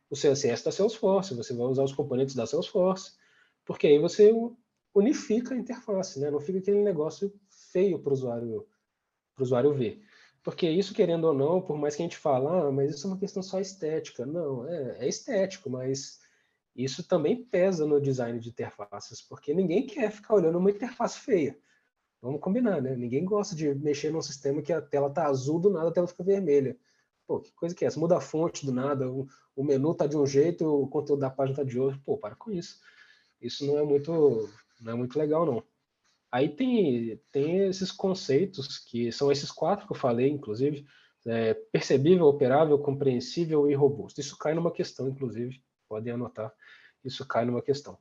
o CSS da Salesforce, você vai usar os componentes da Salesforce, porque aí você unifica a interface, né? não fica aquele negócio feio para o usuário, usuário ver. Porque isso, querendo ou não, por mais que a gente fale, ah, mas isso é uma questão só estética. Não, é, é estético, mas isso também pesa no design de interfaces, porque ninguém quer ficar olhando uma interface feia. Vamos combinar, né? Ninguém gosta de mexer num sistema que a tela tá azul, do nada a tela fica vermelha. Pô, que coisa que é essa? Muda a fonte do nada, o, o menu tá de um jeito, o conteúdo da página tá de outro. Pô, para com isso. Isso não é muito, não é muito legal, não. Aí tem, tem esses conceitos, que são esses quatro que eu falei, inclusive, é, percebível, operável, compreensível e robusto. Isso cai numa questão, inclusive, podem anotar, isso cai numa questão.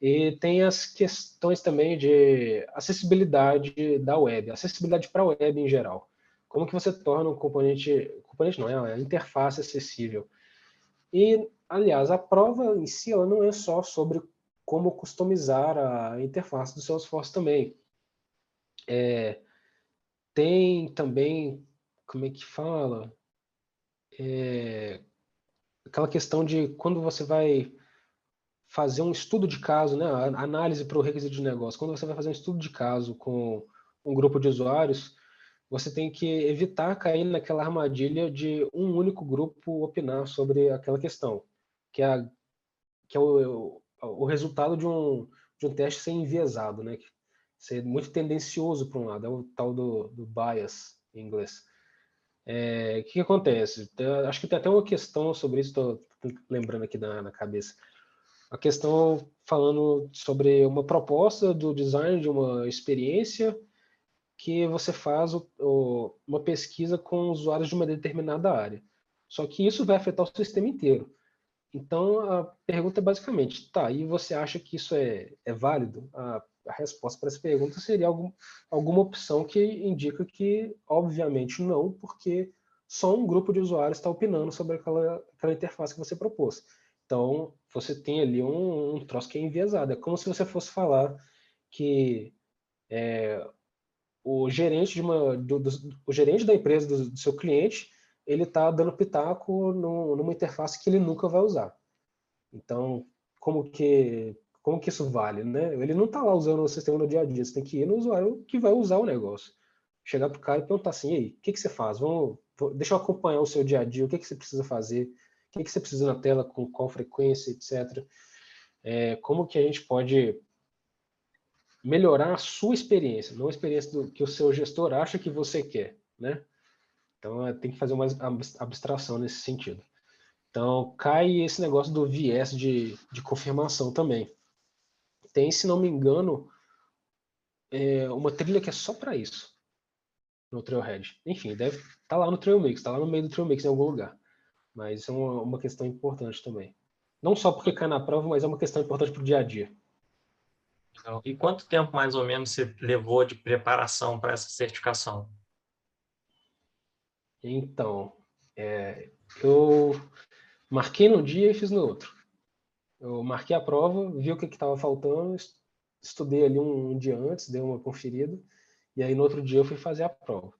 E tem as questões também de acessibilidade da web, acessibilidade para a web em geral. Como que você torna um componente, componente não, é a interface acessível. E, aliás, a prova em si ela não é só sobre como customizar a interface do Salesforce também. É, tem também, como é que fala? é, aquela questão de quando você vai fazer um estudo de caso, né, análise para o requisito de negócio, quando você vai fazer um estudo de caso com um grupo de usuários, você tem que evitar cair naquela armadilha de um único grupo opinar sobre aquela questão, que é, a, que é o, o, resultado de um, de um teste ser enviesado, né? Ser muito tendencioso para um lado, é o tal do, do bias em inglês. É, o que, que, acontece? Acho que tem até uma questão sobre isso, estou lembrando aqui na, na cabeça. A questão falando sobre uma proposta do design de uma experiência que você faz o, o, uma pesquisa com usuários de uma determinada área. Só que isso vai afetar o sistema inteiro. Então, a pergunta é basicamente, tá, e você acha que isso é, é válido? A, a resposta para essa pergunta seria algum, alguma opção que indica que, obviamente, não, porque só um grupo de usuários está opinando sobre aquela, aquela interface que você propôs. Então, você tem ali um, um troço que é enviesado. É como se você fosse falar que é, o gerente de uma, do, do, o gerente da empresa do, do seu cliente, ele está dando pitaco no, numa interface que ele nunca vai usar. Então, como que como que isso vale, né? Ele não está lá usando o sistema no dia a dia, você tem que ir no usuário que vai usar o negócio. Chegar para o cara e perguntar assim, aí, o que, que você faz? Vamos, deixa eu acompanhar o seu dia a dia, o que, que você precisa fazer, o que, que você precisa na tela, com qual frequência, etc. É, como que a gente pode melhorar a sua experiência, não a experiência do que o seu gestor acha que você quer, né? Então tem que fazer uma abstração nesse sentido. Então cai esse negócio do viés de, de confirmação também. Tem, se não me engano, é uma trilha que é só para isso no Trailhead. Enfim, deve estar tá lá no Trailmix, está lá no meio do Trailmix em algum lugar. Mas é uma, uma questão importante também. Não só porque cai na prova, mas é uma questão importante para o dia a dia. Então, e quanto tempo mais ou menos você levou de preparação para essa certificação? Então, é, eu marquei num dia e fiz no outro. Eu marquei a prova, vi o que estava faltando, estudei ali um, um, dia antes, dei uma conferida, e aí no outro dia eu fui fazer a prova.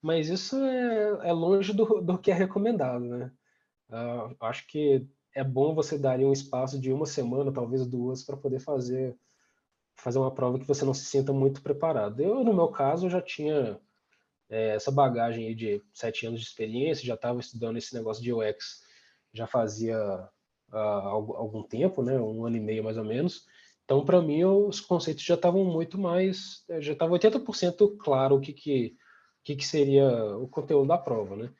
Mas isso é, é longe do, do, que é recomendado, né? Uh, acho que é bom você dar um espaço de uma semana, talvez duas, para poder fazer fazer uma prova que você não se sinta muito preparado. Eu, no meu caso, já tinha é, essa bagagem aí de sete anos de experiência, já estava estudando esse negócio de UX, já fazia uh, algum tempo, né, um ano e meio mais ou menos. Então, para mim, os conceitos já estavam muito mais, é, já estava 80% claro o que, que, que, que seria o conteúdo da prova, né?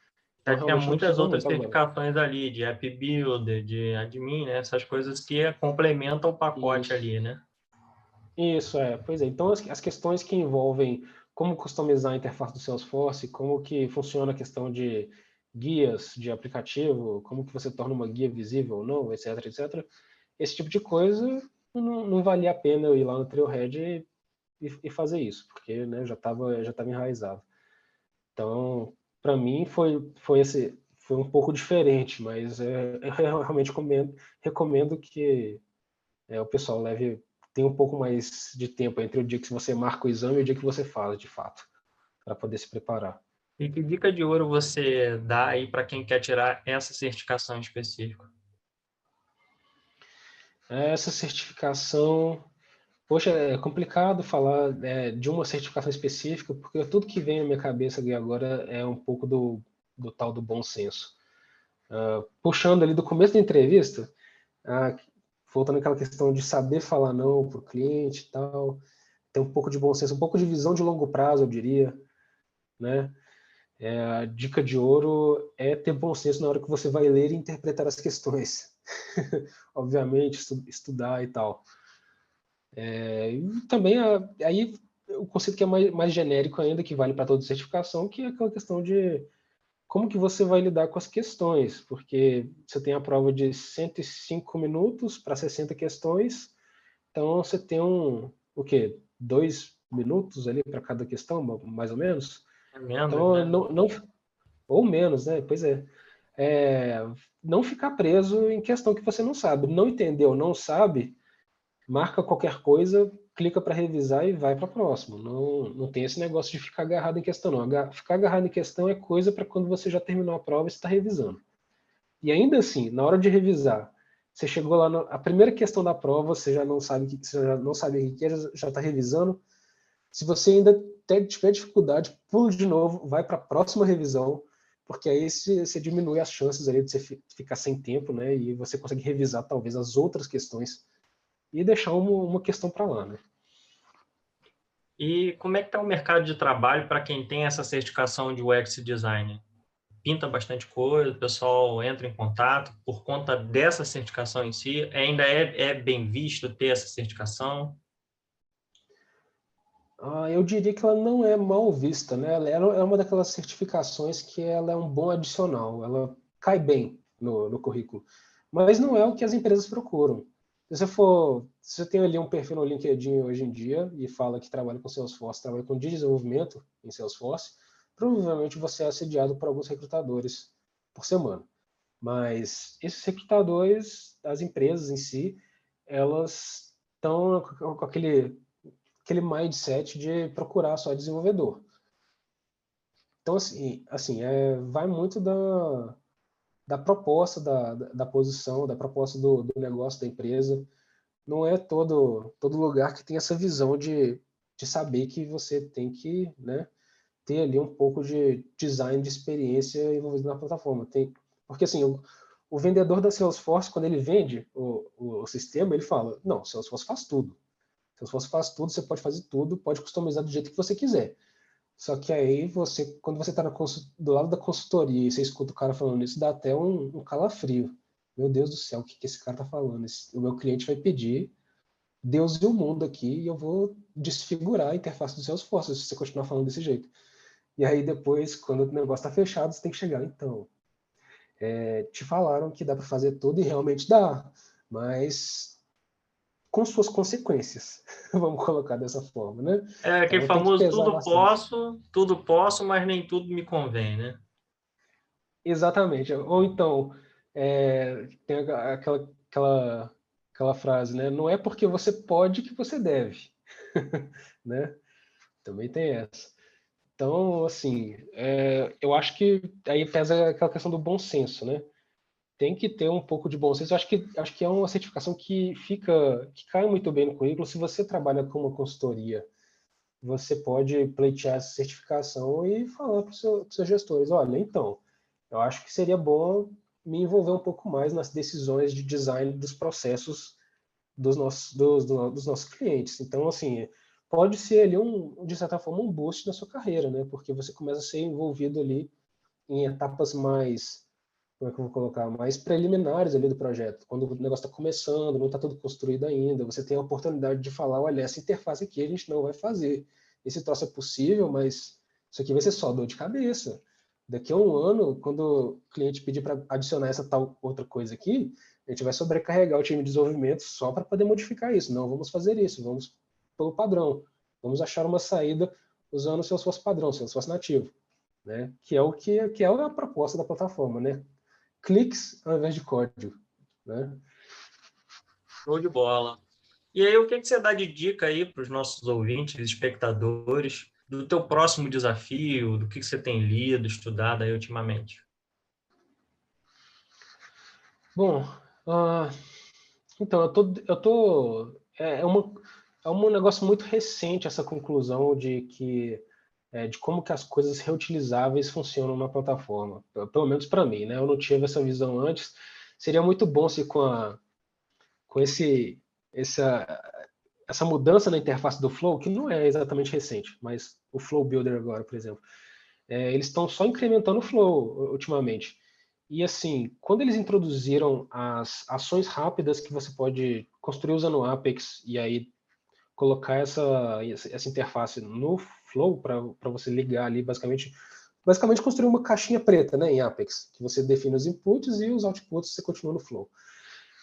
Então, tinha muitas outras certificações ali, de App Builder, de admin, né? essas coisas que complementam o pacote Isso. ali, né? Isso, é. Pois é. Então, as, as questões que envolvem como customizar a interface do Salesforce, como que funciona a questão de guias de aplicativo, como que você torna uma guia visível ou não, etc, etc. Esse tipo de coisa não, não valia a pena eu ir lá no Trailhead e, e, fazer isso, porque né, já estava já tava enraizado. Então, para mim foi foi esse foi um pouco diferente, mas é, eu realmente recomendo, recomendo que é, o pessoal leve tem um pouco mais de tempo entre o dia que você marca o exame e o dia que você faz, de fato, para poder se preparar. E que dica de ouro você dá aí para quem quer tirar essa certificação específica? Essa certificação, poxa, é complicado falar é, de uma certificação específica, porque tudo que vem na minha cabeça aqui agora é um pouco do, do tal do bom senso. Uh, puxando ali do começo da entrevista, uh, voltando àquela questão de saber falar não para o cliente e tal, ter um pouco de bom senso, um pouco de visão de longo prazo, eu diria, né? É, a dica de ouro é ter bom senso na hora que você vai ler e interpretar as questões. Obviamente, estu estudar e tal. É, e também, a, aí, o conceito que é mais, mais genérico ainda, que vale para toda certificação, que é aquela questão de como que você vai lidar com as questões, porque você tem a prova de 105 minutos para 60 questões, então você tem um, o quê? Dois minutos ali para cada questão, mais ou menos? É menos, então, né? não, não, ou menos, né? Pois é. é. Não ficar preso em questão que você não sabe. Não entendeu, não sabe, marca qualquer coisa, clica para revisar e vai para a próxima. Não, não tem esse negócio de ficar agarrado em questão, não. Ficar agarrado em questão é coisa para quando você já terminou a prova e está revisando. E ainda assim, na hora de revisar, você chegou lá na a primeira questão da prova, você já não sabe você já não sabe o que é, já está revisando. Se você ainda tiver dificuldade, pula de novo, vai para a próxima revisão, porque aí você diminui as chances ali de você ficar sem tempo, né? E você consegue revisar talvez as outras questões e deixar uma, uma questão para lá, né? E como é que está o mercado de trabalho para quem tem essa certificação de UX Design? Pinta bastante coisa, o pessoal entra em contato por conta dessa certificação em si. Ainda é, é bem visto ter essa certificação? Ah, eu diria que ela não é mal vista, né? Ela é uma daquelas certificações que ela é um bom adicional, ela cai bem no, no currículo, mas não é o que as empresas procuram. Se você for, se você tem ali um perfil no LinkedIn hoje em dia e fala que trabalha com Salesforce, trabalha com desenvolvimento em Salesforce, provavelmente você é assediado por alguns recrutadores por semana. Mas esses recrutadores, as empresas em si, elas estão com aquele, aquele mindset de procurar só desenvolvedor. Então, assim, assim é, vai muito da, da proposta da, da, posição, da proposta do, do negócio da empresa. Não é todo, todo lugar que tem essa visão de, de saber que você tem que né, ter ali um pouco de design de experiência envolvido na plataforma. Tem, porque assim, o, o vendedor da Salesforce, quando ele vende o, o, o sistema, ele fala, não, Salesforce faz tudo. Salesforce faz tudo, você pode fazer tudo, pode customizar do jeito que você quiser. Só que aí você, quando você está do lado da consultoria e você escuta o cara falando isso, dá até um, um calafrio. Meu Deus do céu, o que, que esse cara está falando? Esse, o meu cliente vai pedir Deus e o mundo aqui e eu vou desfigurar a interface do Salesforce se você continuar falando desse jeito. E aí depois, quando o negócio está fechado, você tem que chegar. Então, é, te falaram que dá para fazer tudo e realmente dá, mas com suas consequências, vamos colocar dessa forma, né? É aquele então, famoso tudo bastante. posso, tudo posso, mas nem tudo me convém, né? Exatamente. Ou então, é, tem aquela, aquela, aquela frase, né? Não é porque você pode que você deve, né? Também tem essa. Então, assim, é, eu acho que aí pesa aquela questão do bom senso, né? Tem que ter um pouco de bom senso. Acho que acho que é uma certificação que fica que cai muito bem no currículo. Se você trabalha com uma consultoria, você pode pleitear essa certificação e falar para os seu, seus gestores, olha, então, eu acho que seria bom me envolver um pouco mais nas decisões de design dos processos dos nossos, dos, dos nossos clientes. Então, assim, pode ser ali um, de certa forma, um boost na sua carreira, né? Porque você começa a ser envolvido ali em etapas mais como é que eu vou colocar, mais preliminares ali do projeto. Quando o negócio está começando, não está tudo construído ainda, você tem a oportunidade de falar, olha, essa interface aqui a gente não vai fazer. Esse troço é possível, mas isso aqui vai ser só dor de cabeça. Daqui a um ano, quando o cliente pedir para adicionar essa tal outra coisa aqui, a gente vai sobrecarregar o time de desenvolvimento só para poder modificar isso. Não vamos fazer isso, vamos pelo padrão. Vamos achar uma saída usando o Salesforce padrão, Salesforce nativo. Né? Que é o que, que é a proposta da plataforma, né? Cliques ao invés de código. Né? Show de bola. E aí, o que, que você dá de dica aí para os nossos ouvintes, espectadores, do teu próximo desafio, do que, que você tem lido, estudado aí ultimamente? Bom, uh, então, eu tô, eu tô é, é, uma, é um negócio muito recente essa conclusão de que é, de como que as coisas reutilizáveis funcionam na plataforma. Pelo menos para mim, né? Eu não tive essa visão antes. Seria muito bom se com a com esse essa essa mudança na interface do Flow, que não é exatamente recente, mas o Flow Builder agora, por exemplo, é, eles estão só incrementando o Flow ultimamente. E assim, quando eles introduziram as ações rápidas que você pode construir usando o Apex e aí colocar essa, essa interface no Flow para você ligar ali, basicamente, basicamente construir uma caixinha preta né, em Apex, que você define os inputs e os outputs você continua no Flow.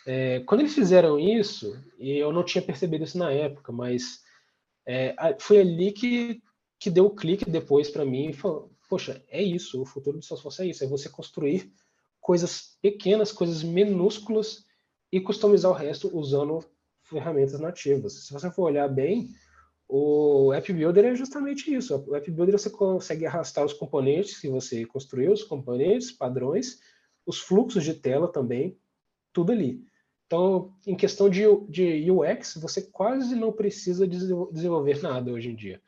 É, quando eles fizeram isso, e eu não tinha percebido isso na época, mas é, foi ali que, que deu o clique depois para mim e falou, poxa, é isso, o futuro do Salesforce é isso, é você construir coisas pequenas, coisas minúsculas e customizar o resto usando ferramentas nativas. Se você for olhar bem, o App Builder é justamente isso. O App Builder você consegue arrastar os componentes que você construiu, os componentes, padrões, os fluxos de tela também, tudo ali. Então, em questão de, de UX, você quase não precisa desenvolver nada hoje em dia.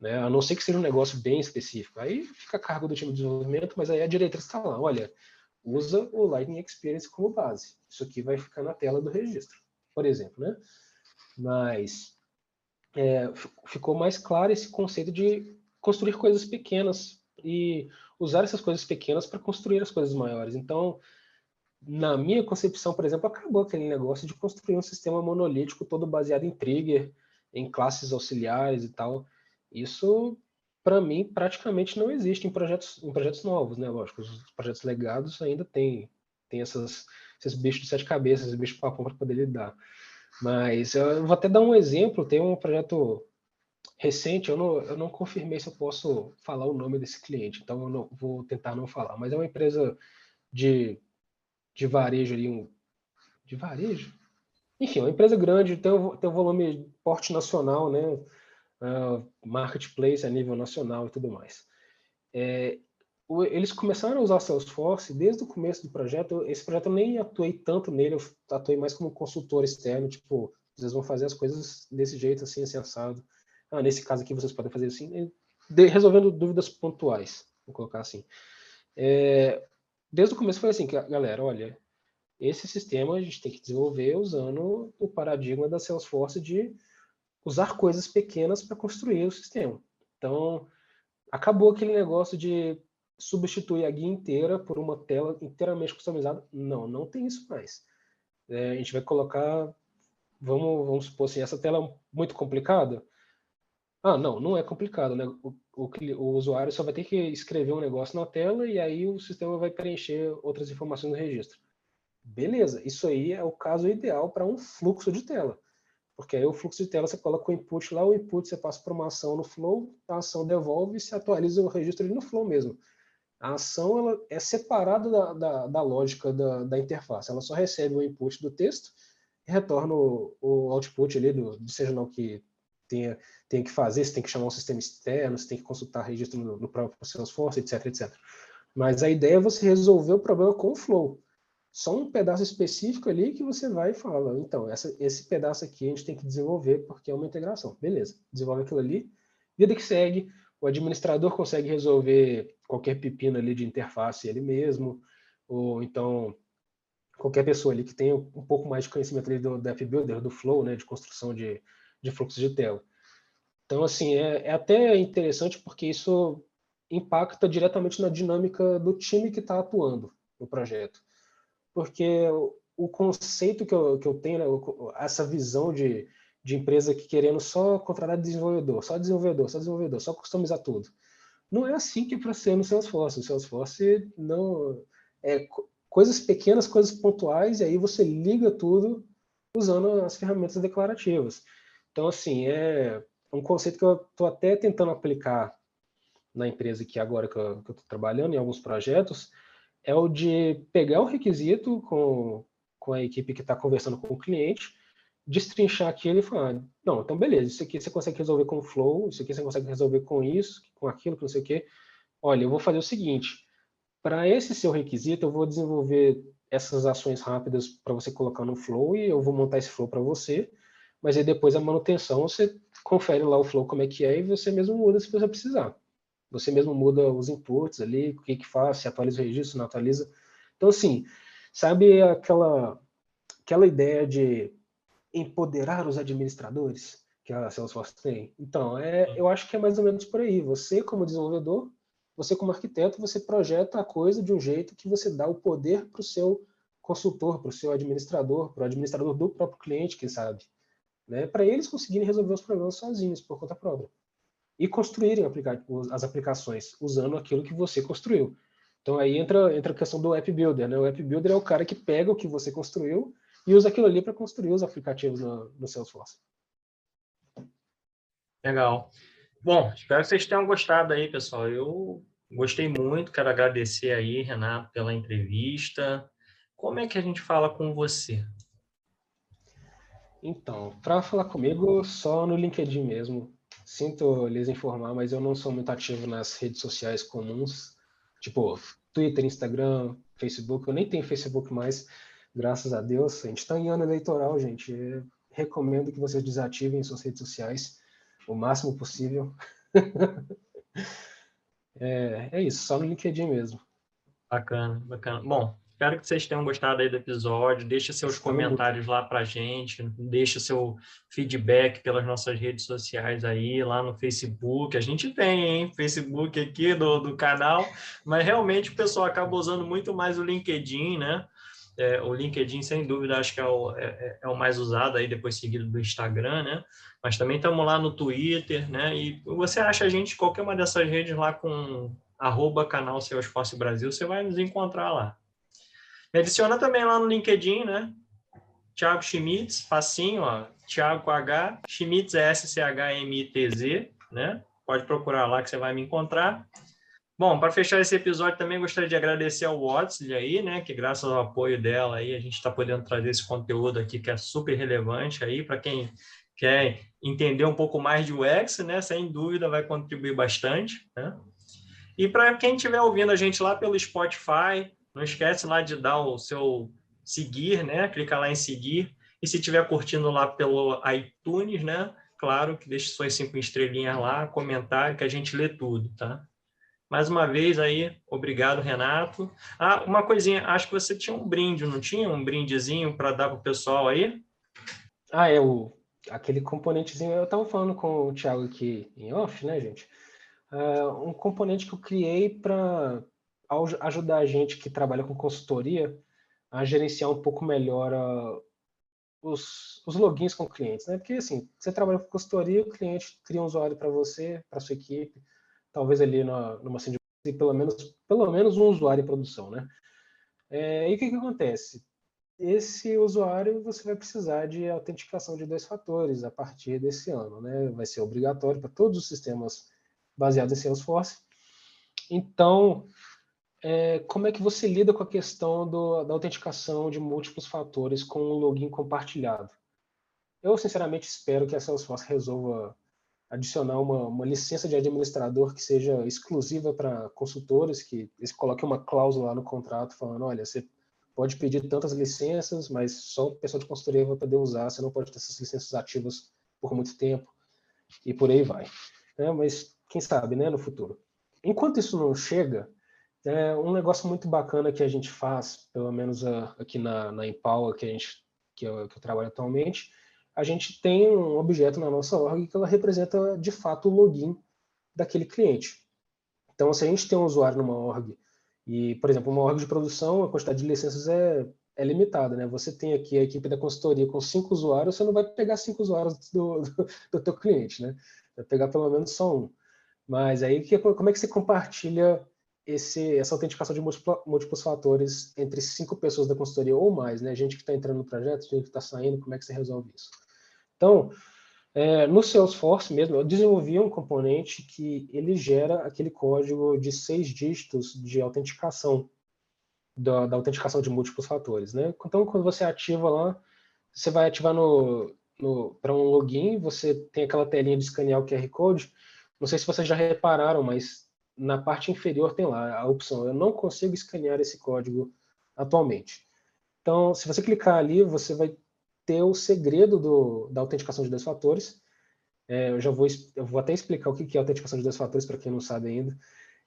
Né? A não ser que seja um negócio bem específico. Aí fica a cargo do time de desenvolvimento, mas aí a diretriz está lá. Olha, usa o Lightning Experience como base. Isso aqui vai ficar na tela do registro, por exemplo. Né? Mas é, ficou mais claro esse conceito de construir coisas pequenas e usar essas coisas pequenas para construir as coisas maiores. Então, na minha concepção, por exemplo, acabou aquele negócio de construir um sistema monolítico todo baseado em trigger, em classes auxiliares e tal. Isso, para mim, praticamente não existe em projetos, em projetos novos, né? Lógico, os projetos legados ainda tem, tem essas, esses bichos de sete cabeças, esses bichos papão para poder lidar. Mas eu vou até dar um exemplo, tem um projeto recente, eu não, eu não confirmei se eu posso falar o nome desse cliente, então eu não, vou tentar não falar, mas é uma empresa de de varejo ali, um, de varejo? Enfim, uma empresa grande, tem um, tem um volume porte nacional, né? Uh, marketplace a nível nacional e tudo mais. É, eles começaram a usar Salesforce desde o começo do projeto. Esse projeto eu nem atuei tanto nele, eu atuei mais como consultor externo, tipo, vocês vão fazer as coisas desse jeito, assim, assim, assado. Ah, nesse caso aqui vocês podem fazer assim, resolvendo dúvidas pontuais, vou colocar assim. É, desde o começo foi assim, galera, olha, esse sistema a gente tem que desenvolver usando o paradigma da Salesforce de usar coisas pequenas para construir o sistema. Então, acabou aquele negócio de substituir a guia inteira por uma tela inteiramente customizada. Não, não tem isso mais. É, a gente vai colocar, vamos, vamos supor assim, essa tela é muito complicada. Ah, não, não é complicado, né? O, o, o, usuário só vai ter que escrever um negócio na tela e aí o sistema vai preencher outras informações no registro. Beleza, isso aí é o caso ideal para um fluxo de tela. Porque aí o fluxo de tela você coloca o input lá, o input você passa para uma ação no flow, a ação devolve e se atualiza o registro no flow mesmo. A ação ela é separada da, da, da lógica da, da, interface. Ela só recebe o input do texto e retorna o, o output ali, do, seja não que tenha, tenha que fazer, você tem que chamar um sistema externo, você tem que consultar registro no, no próprio Salesforce, etc, etc. Mas a ideia é você resolver o problema com o flow. Só um pedaço específico ali que você vai e fala, então, essa, esse pedaço aqui a gente tem que desenvolver porque é uma integração. Beleza, desenvolve aquilo ali, vida que segue, o administrador consegue resolver qualquer pepino ali de interface ele mesmo, ou então qualquer pessoa ali que tenha um pouco mais de conhecimento ali do, App Builder, do Flow, né, de construção de, de fluxo de tela. Então, assim, é, é até interessante porque isso impacta diretamente na dinâmica do time que está atuando no projeto. Porque o conceito que eu, que eu tenho, né, essa visão de, de empresa que querendo só contratar desenvolvedor, só desenvolvedor, só desenvolvedor, só customizar tudo. Não é assim que é para ser no Salesforce. No Salesforce não é coisas pequenas, coisas pontuais, e aí você liga tudo usando as ferramentas declarativas. Então, assim, é um conceito que eu estou até tentando aplicar na empresa que agora que eu estou trabalhando, em alguns projetos, é o de pegar o requisito com, com a equipe que está conversando com o cliente, destrinchar aquilo e falar, não, então beleza, isso aqui você consegue resolver com o Flow, isso aqui você consegue resolver com isso, com aquilo, com não sei o quê. Olha, eu vou fazer o seguinte, para esse seu requisito, eu vou desenvolver essas ações rápidas para você colocar no Flow e eu vou montar esse Flow para você, mas aí depois a manutenção você confere lá o flow como é que é e você mesmo muda se você precisar. Você mesmo muda os inputs ali, o que que faz, se atualiza o registro, não atualiza. Então, assim, sabe aquela, aquela ideia de empoderar os administradores que a Salesforce tem? Então, é, eu acho que é mais ou menos por aí. Você, como desenvolvedor, você como arquiteto, você projeta a coisa de um jeito que você dá o poder para o seu consultor, para o seu administrador, para o administrador do próprio cliente, quem sabe né, para eles conseguirem resolver os problemas sozinhos, por conta própria. E construírem as aplicações usando aquilo que você construiu. Então aí entra, entra a questão do App Builder. Né? O App Builder é o cara que pega o que você construiu e usa aquilo ali para construir os aplicativos no, no Salesforce. Legal. Bom, espero que vocês tenham gostado aí, pessoal. Eu gostei muito, quero agradecer aí, Renato, pela entrevista. Como é que a gente fala com você? Então, para falar comigo, só no LinkedIn mesmo. Sinto lhes informar, mas eu não sou muito ativo nas redes sociais comuns, tipo Twitter, Instagram, Facebook. Eu nem tenho Facebook mais, graças a Deus. A gente está em ano eleitoral, gente. Eu recomendo que vocês desativem suas redes sociais o máximo possível. é, é isso, só no LinkedIn mesmo. Bacana, bacana. Bom, espero que vocês tenham gostado aí do episódio. Deixe seus comentários lá para gente, deixe seu feedback pelas nossas redes sociais aí, lá no Facebook. A gente tem, hein, Facebook aqui do, do canal, mas realmente o pessoal acaba usando muito mais o LinkedIn, né? É, o LinkedIn, sem dúvida, acho que é o, é, é, é o mais usado aí, depois seguido do Instagram, né? Mas também estamos lá no Twitter, né? E você acha a gente qualquer uma dessas redes lá com arroba canal Salesforce Brasil, você vai nos encontrar lá. Me adiciona também lá no LinkedIn, né? Thiago Schmitz, facinho, ó. Thiago com H, Schmitz é S-C-H-M-I-T-Z, né? Pode procurar lá que você vai me encontrar. Bom, para fechar esse episódio também gostaria de agradecer ao Watson aí, né, que graças ao apoio dela aí a gente está podendo trazer esse conteúdo aqui que é super relevante aí para quem quer entender um pouco mais de UX, né, sem dúvida vai contribuir bastante, né? E para quem estiver ouvindo a gente lá pelo Spotify, não esquece lá de dar o seu seguir, né? Clica lá em seguir. E se estiver curtindo lá pelo iTunes, né? Claro que deixe suas cinco estrelinhas lá, comentário, que a gente lê tudo, tá? Mais uma vez aí, obrigado, Renato. Ah, uma coisinha, acho que você tinha um brinde, não tinha? Um brindezinho para dar para o pessoal aí? Ah, é o, aquele componentezinho. Eu estava falando com o Thiago aqui em off, né, gente? Uh, um componente que eu criei para ajudar a gente que trabalha com consultoria a gerenciar um pouco melhor uh, os, os logins com clientes, né? Porque assim, você trabalha com consultoria, o cliente cria um usuário para você, para sua equipe, talvez ali na, numa e pelo menos, pelo menos um usuário em produção, né? É, e o que, que acontece? Esse usuário você vai precisar de autenticação de dois fatores a partir desse ano, né? Vai ser obrigatório para todos os sistemas baseados em Salesforce. Então, é, como é que você lida com a questão do, da autenticação de múltiplos fatores com o login compartilhado? Eu, sinceramente, espero que a Salesforce resolva adicionar uma, uma licença de administrador que seja exclusiva para consultores, que eles coloquem uma cláusula lá no contrato falando, olha, você pode pedir tantas licenças, mas só o pessoal de consultoria vai poder usar, você não pode ter essas licenças ativas por muito tempo, e por aí vai. É, mas quem sabe, né, no futuro. Enquanto isso não chega, é um negócio muito bacana que a gente faz, pelo menos aqui na, na Empower, que, a gente, que, eu, que eu trabalho atualmente, a gente tem um objeto na nossa org que ela representa de fato o login daquele cliente. Então, se a gente tem um usuário numa org e, por exemplo, uma org de produção, a quantidade de licenças é, é limitada, né? Você tem aqui a equipe da consultoria com cinco usuários, você não vai pegar cinco usuários do, do, do teu cliente, né? Vai pegar pelo menos só um. Mas aí, que, como é que você compartilha esse, essa autenticação de múltiplos, múltiplos fatores entre cinco pessoas da consultoria ou mais, né? Gente que está entrando no projeto, gente que está saindo, como é que você resolve isso? Então, é, no Salesforce mesmo, eu desenvolvi um componente que ele gera aquele código de seis dígitos de autenticação, da, da autenticação de múltiplos fatores. Né? Então, quando você ativa lá, você vai ativar no, no para um login, você tem aquela telinha de escanear o QR Code. Não sei se vocês já repararam, mas na parte inferior tem lá a opção, eu não consigo escanear esse código atualmente. Então, se você clicar ali, você vai ter o segredo do, da autenticação de dois fatores. É, eu já vou, eu vou até explicar o que é autenticação de dois fatores para quem não sabe ainda.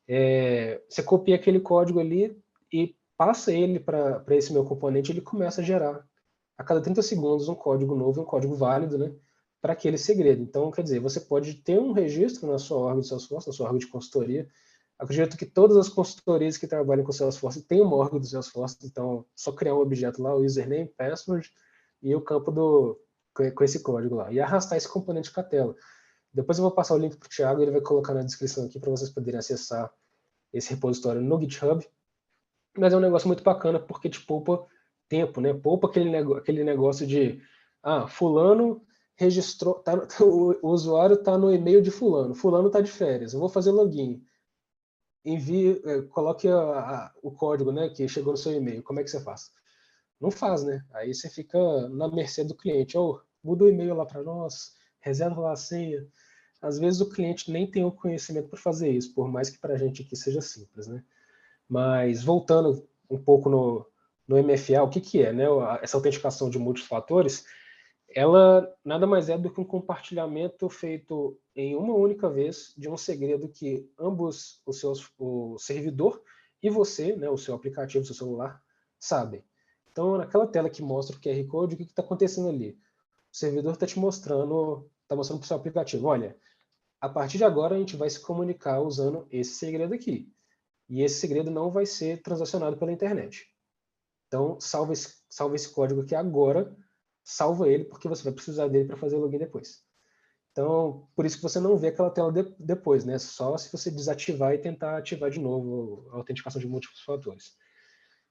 É, você copia aquele código ali e passa ele para esse meu componente, ele começa a gerar a cada 30 segundos um código novo, um código válido, né, para aquele segredo. Então, quer dizer, você pode ter um registro na sua org de Salesforce, na sua org de consultoria. Acredito que todas as consultorias que trabalham com Salesforce têm uma org do Salesforce, então só criar um objeto lá, o username, password, e o campo do, com esse código lá. E arrastar esse componente para a tela. Depois eu vou passar o link para o Thiago, ele vai colocar na descrição aqui para vocês poderem acessar esse repositório no GitHub. Mas é um negócio muito bacana porque te poupa tempo, né? Poupa aquele, aquele negócio de ah, fulano registrou, tá, o, o usuário está no e-mail de fulano, fulano está de férias, eu vou fazer login. Envie, é, coloque a, a, o código né, que chegou no seu e-mail, como é que você faz? Não faz, né? Aí você fica na mercê do cliente. Ou muda o e-mail lá para nós, reserva lá a senha. Às vezes o cliente nem tem o conhecimento para fazer isso, por mais que para a gente aqui seja simples, né? Mas voltando um pouco no, no MFA, o que, que é, né? Essa autenticação de multifatores, ela nada mais é do que um compartilhamento feito em uma única vez de um segredo que ambos os seus, o servidor e você, né, o seu aplicativo, o seu celular, sabem. Então, naquela tela que mostra o QR Code, o que está acontecendo ali? O servidor está te mostrando, está mostrando para o seu aplicativo, olha, a partir de agora a gente vai se comunicar usando esse segredo aqui. E esse segredo não vai ser transacionado pela internet. Então, salva esse, salva esse código aqui agora, salva ele, porque você vai precisar dele para fazer login depois. Então, por isso que você não vê aquela tela de, depois, né? Só se você desativar e tentar ativar de novo a autenticação de múltiplos fatores.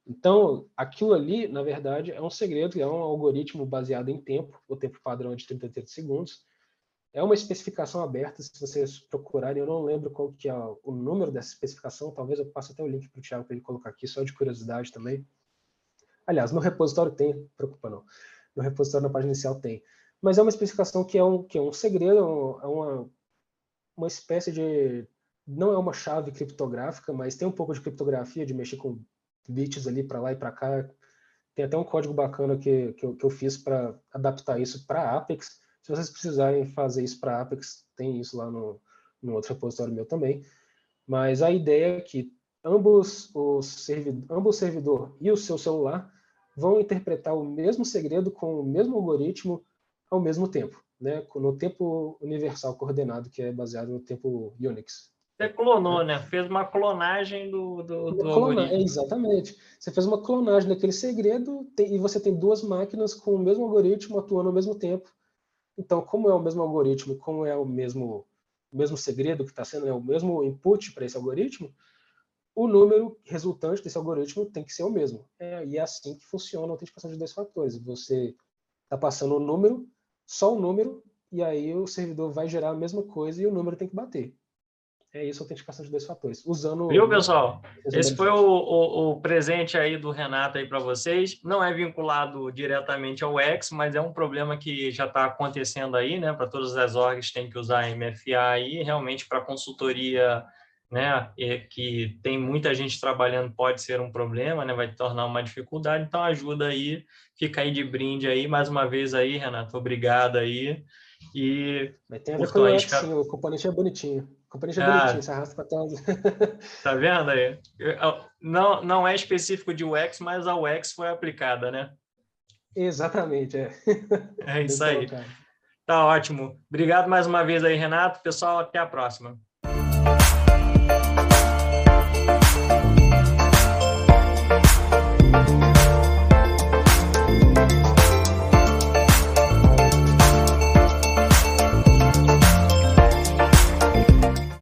Então, aquilo ali, na verdade, é um segredo, é um algoritmo baseado em tempo, o tempo padrão é de 33 segundos. É uma especificação aberta, se vocês procurarem, eu não lembro qual que é o número dessa especificação, talvez eu passe até o link para o Thiago para ele colocar aqui, só de curiosidade também. Aliás, no repositório tem, preocupa não. No repositório na página inicial tem. Mas é uma especificação que é um, que é um segredo, é uma, uma espécie de... Não é uma chave criptográfica, mas tem um pouco de criptografia, de mexer com bits ali para lá e para cá. Tem até um código bacana que, que, eu, que eu fiz para adaptar isso para Apex. Se vocês precisarem fazer isso para Apex, tem isso lá no, no outro repositório meu também. Mas a ideia é que ambos os servidor, ambos o servidor e o seu celular vão interpretar o mesmo segredo com o mesmo algoritmo ao mesmo tempo, né? no tempo universal coordenado, que é baseado no tempo Unix. Você clonou, né? Fez uma clonagem do, do, do algoritmo. Exatamente. Você fez uma clonagem daquele segredo tem, e você tem duas máquinas com o mesmo algoritmo atuando ao mesmo tempo. Então, como é o mesmo algoritmo, como é o mesmo, o mesmo segredo que está sendo, é o mesmo input para esse algoritmo, o número resultante desse algoritmo tem que ser o mesmo. É, e é assim que funciona a autenticação de dois fatores. Você está passando o número, só o número, e aí o servidor vai gerar a mesma coisa e o número tem que bater. É isso, autenticação de dois fatores. Usando. Viu, pessoal? Esse foi o, o, o, presente aí do Renato aí para vocês. Não é vinculado diretamente ao X, mas é um problema que já está acontecendo aí, né? Para todas as orgs tem que usar MFA aí, realmente para consultoria né, que tem muita gente trabalhando pode ser um problema, né, vai tornar uma dificuldade, então ajuda aí, fica aí de brinde aí, mais uma vez aí, Renato, obrigado aí, e... Mas tem a ver com o X, sim, o componente é bonitinho, componente é bonitinho, você arrasta para trás. Tá vendo aí? Não, não é específico de UX, mas a UX foi aplicada, né? Exatamente, é. É isso aí. Tá ótimo. Obrigado mais uma vez aí, Renato. Pessoal, até a próxima.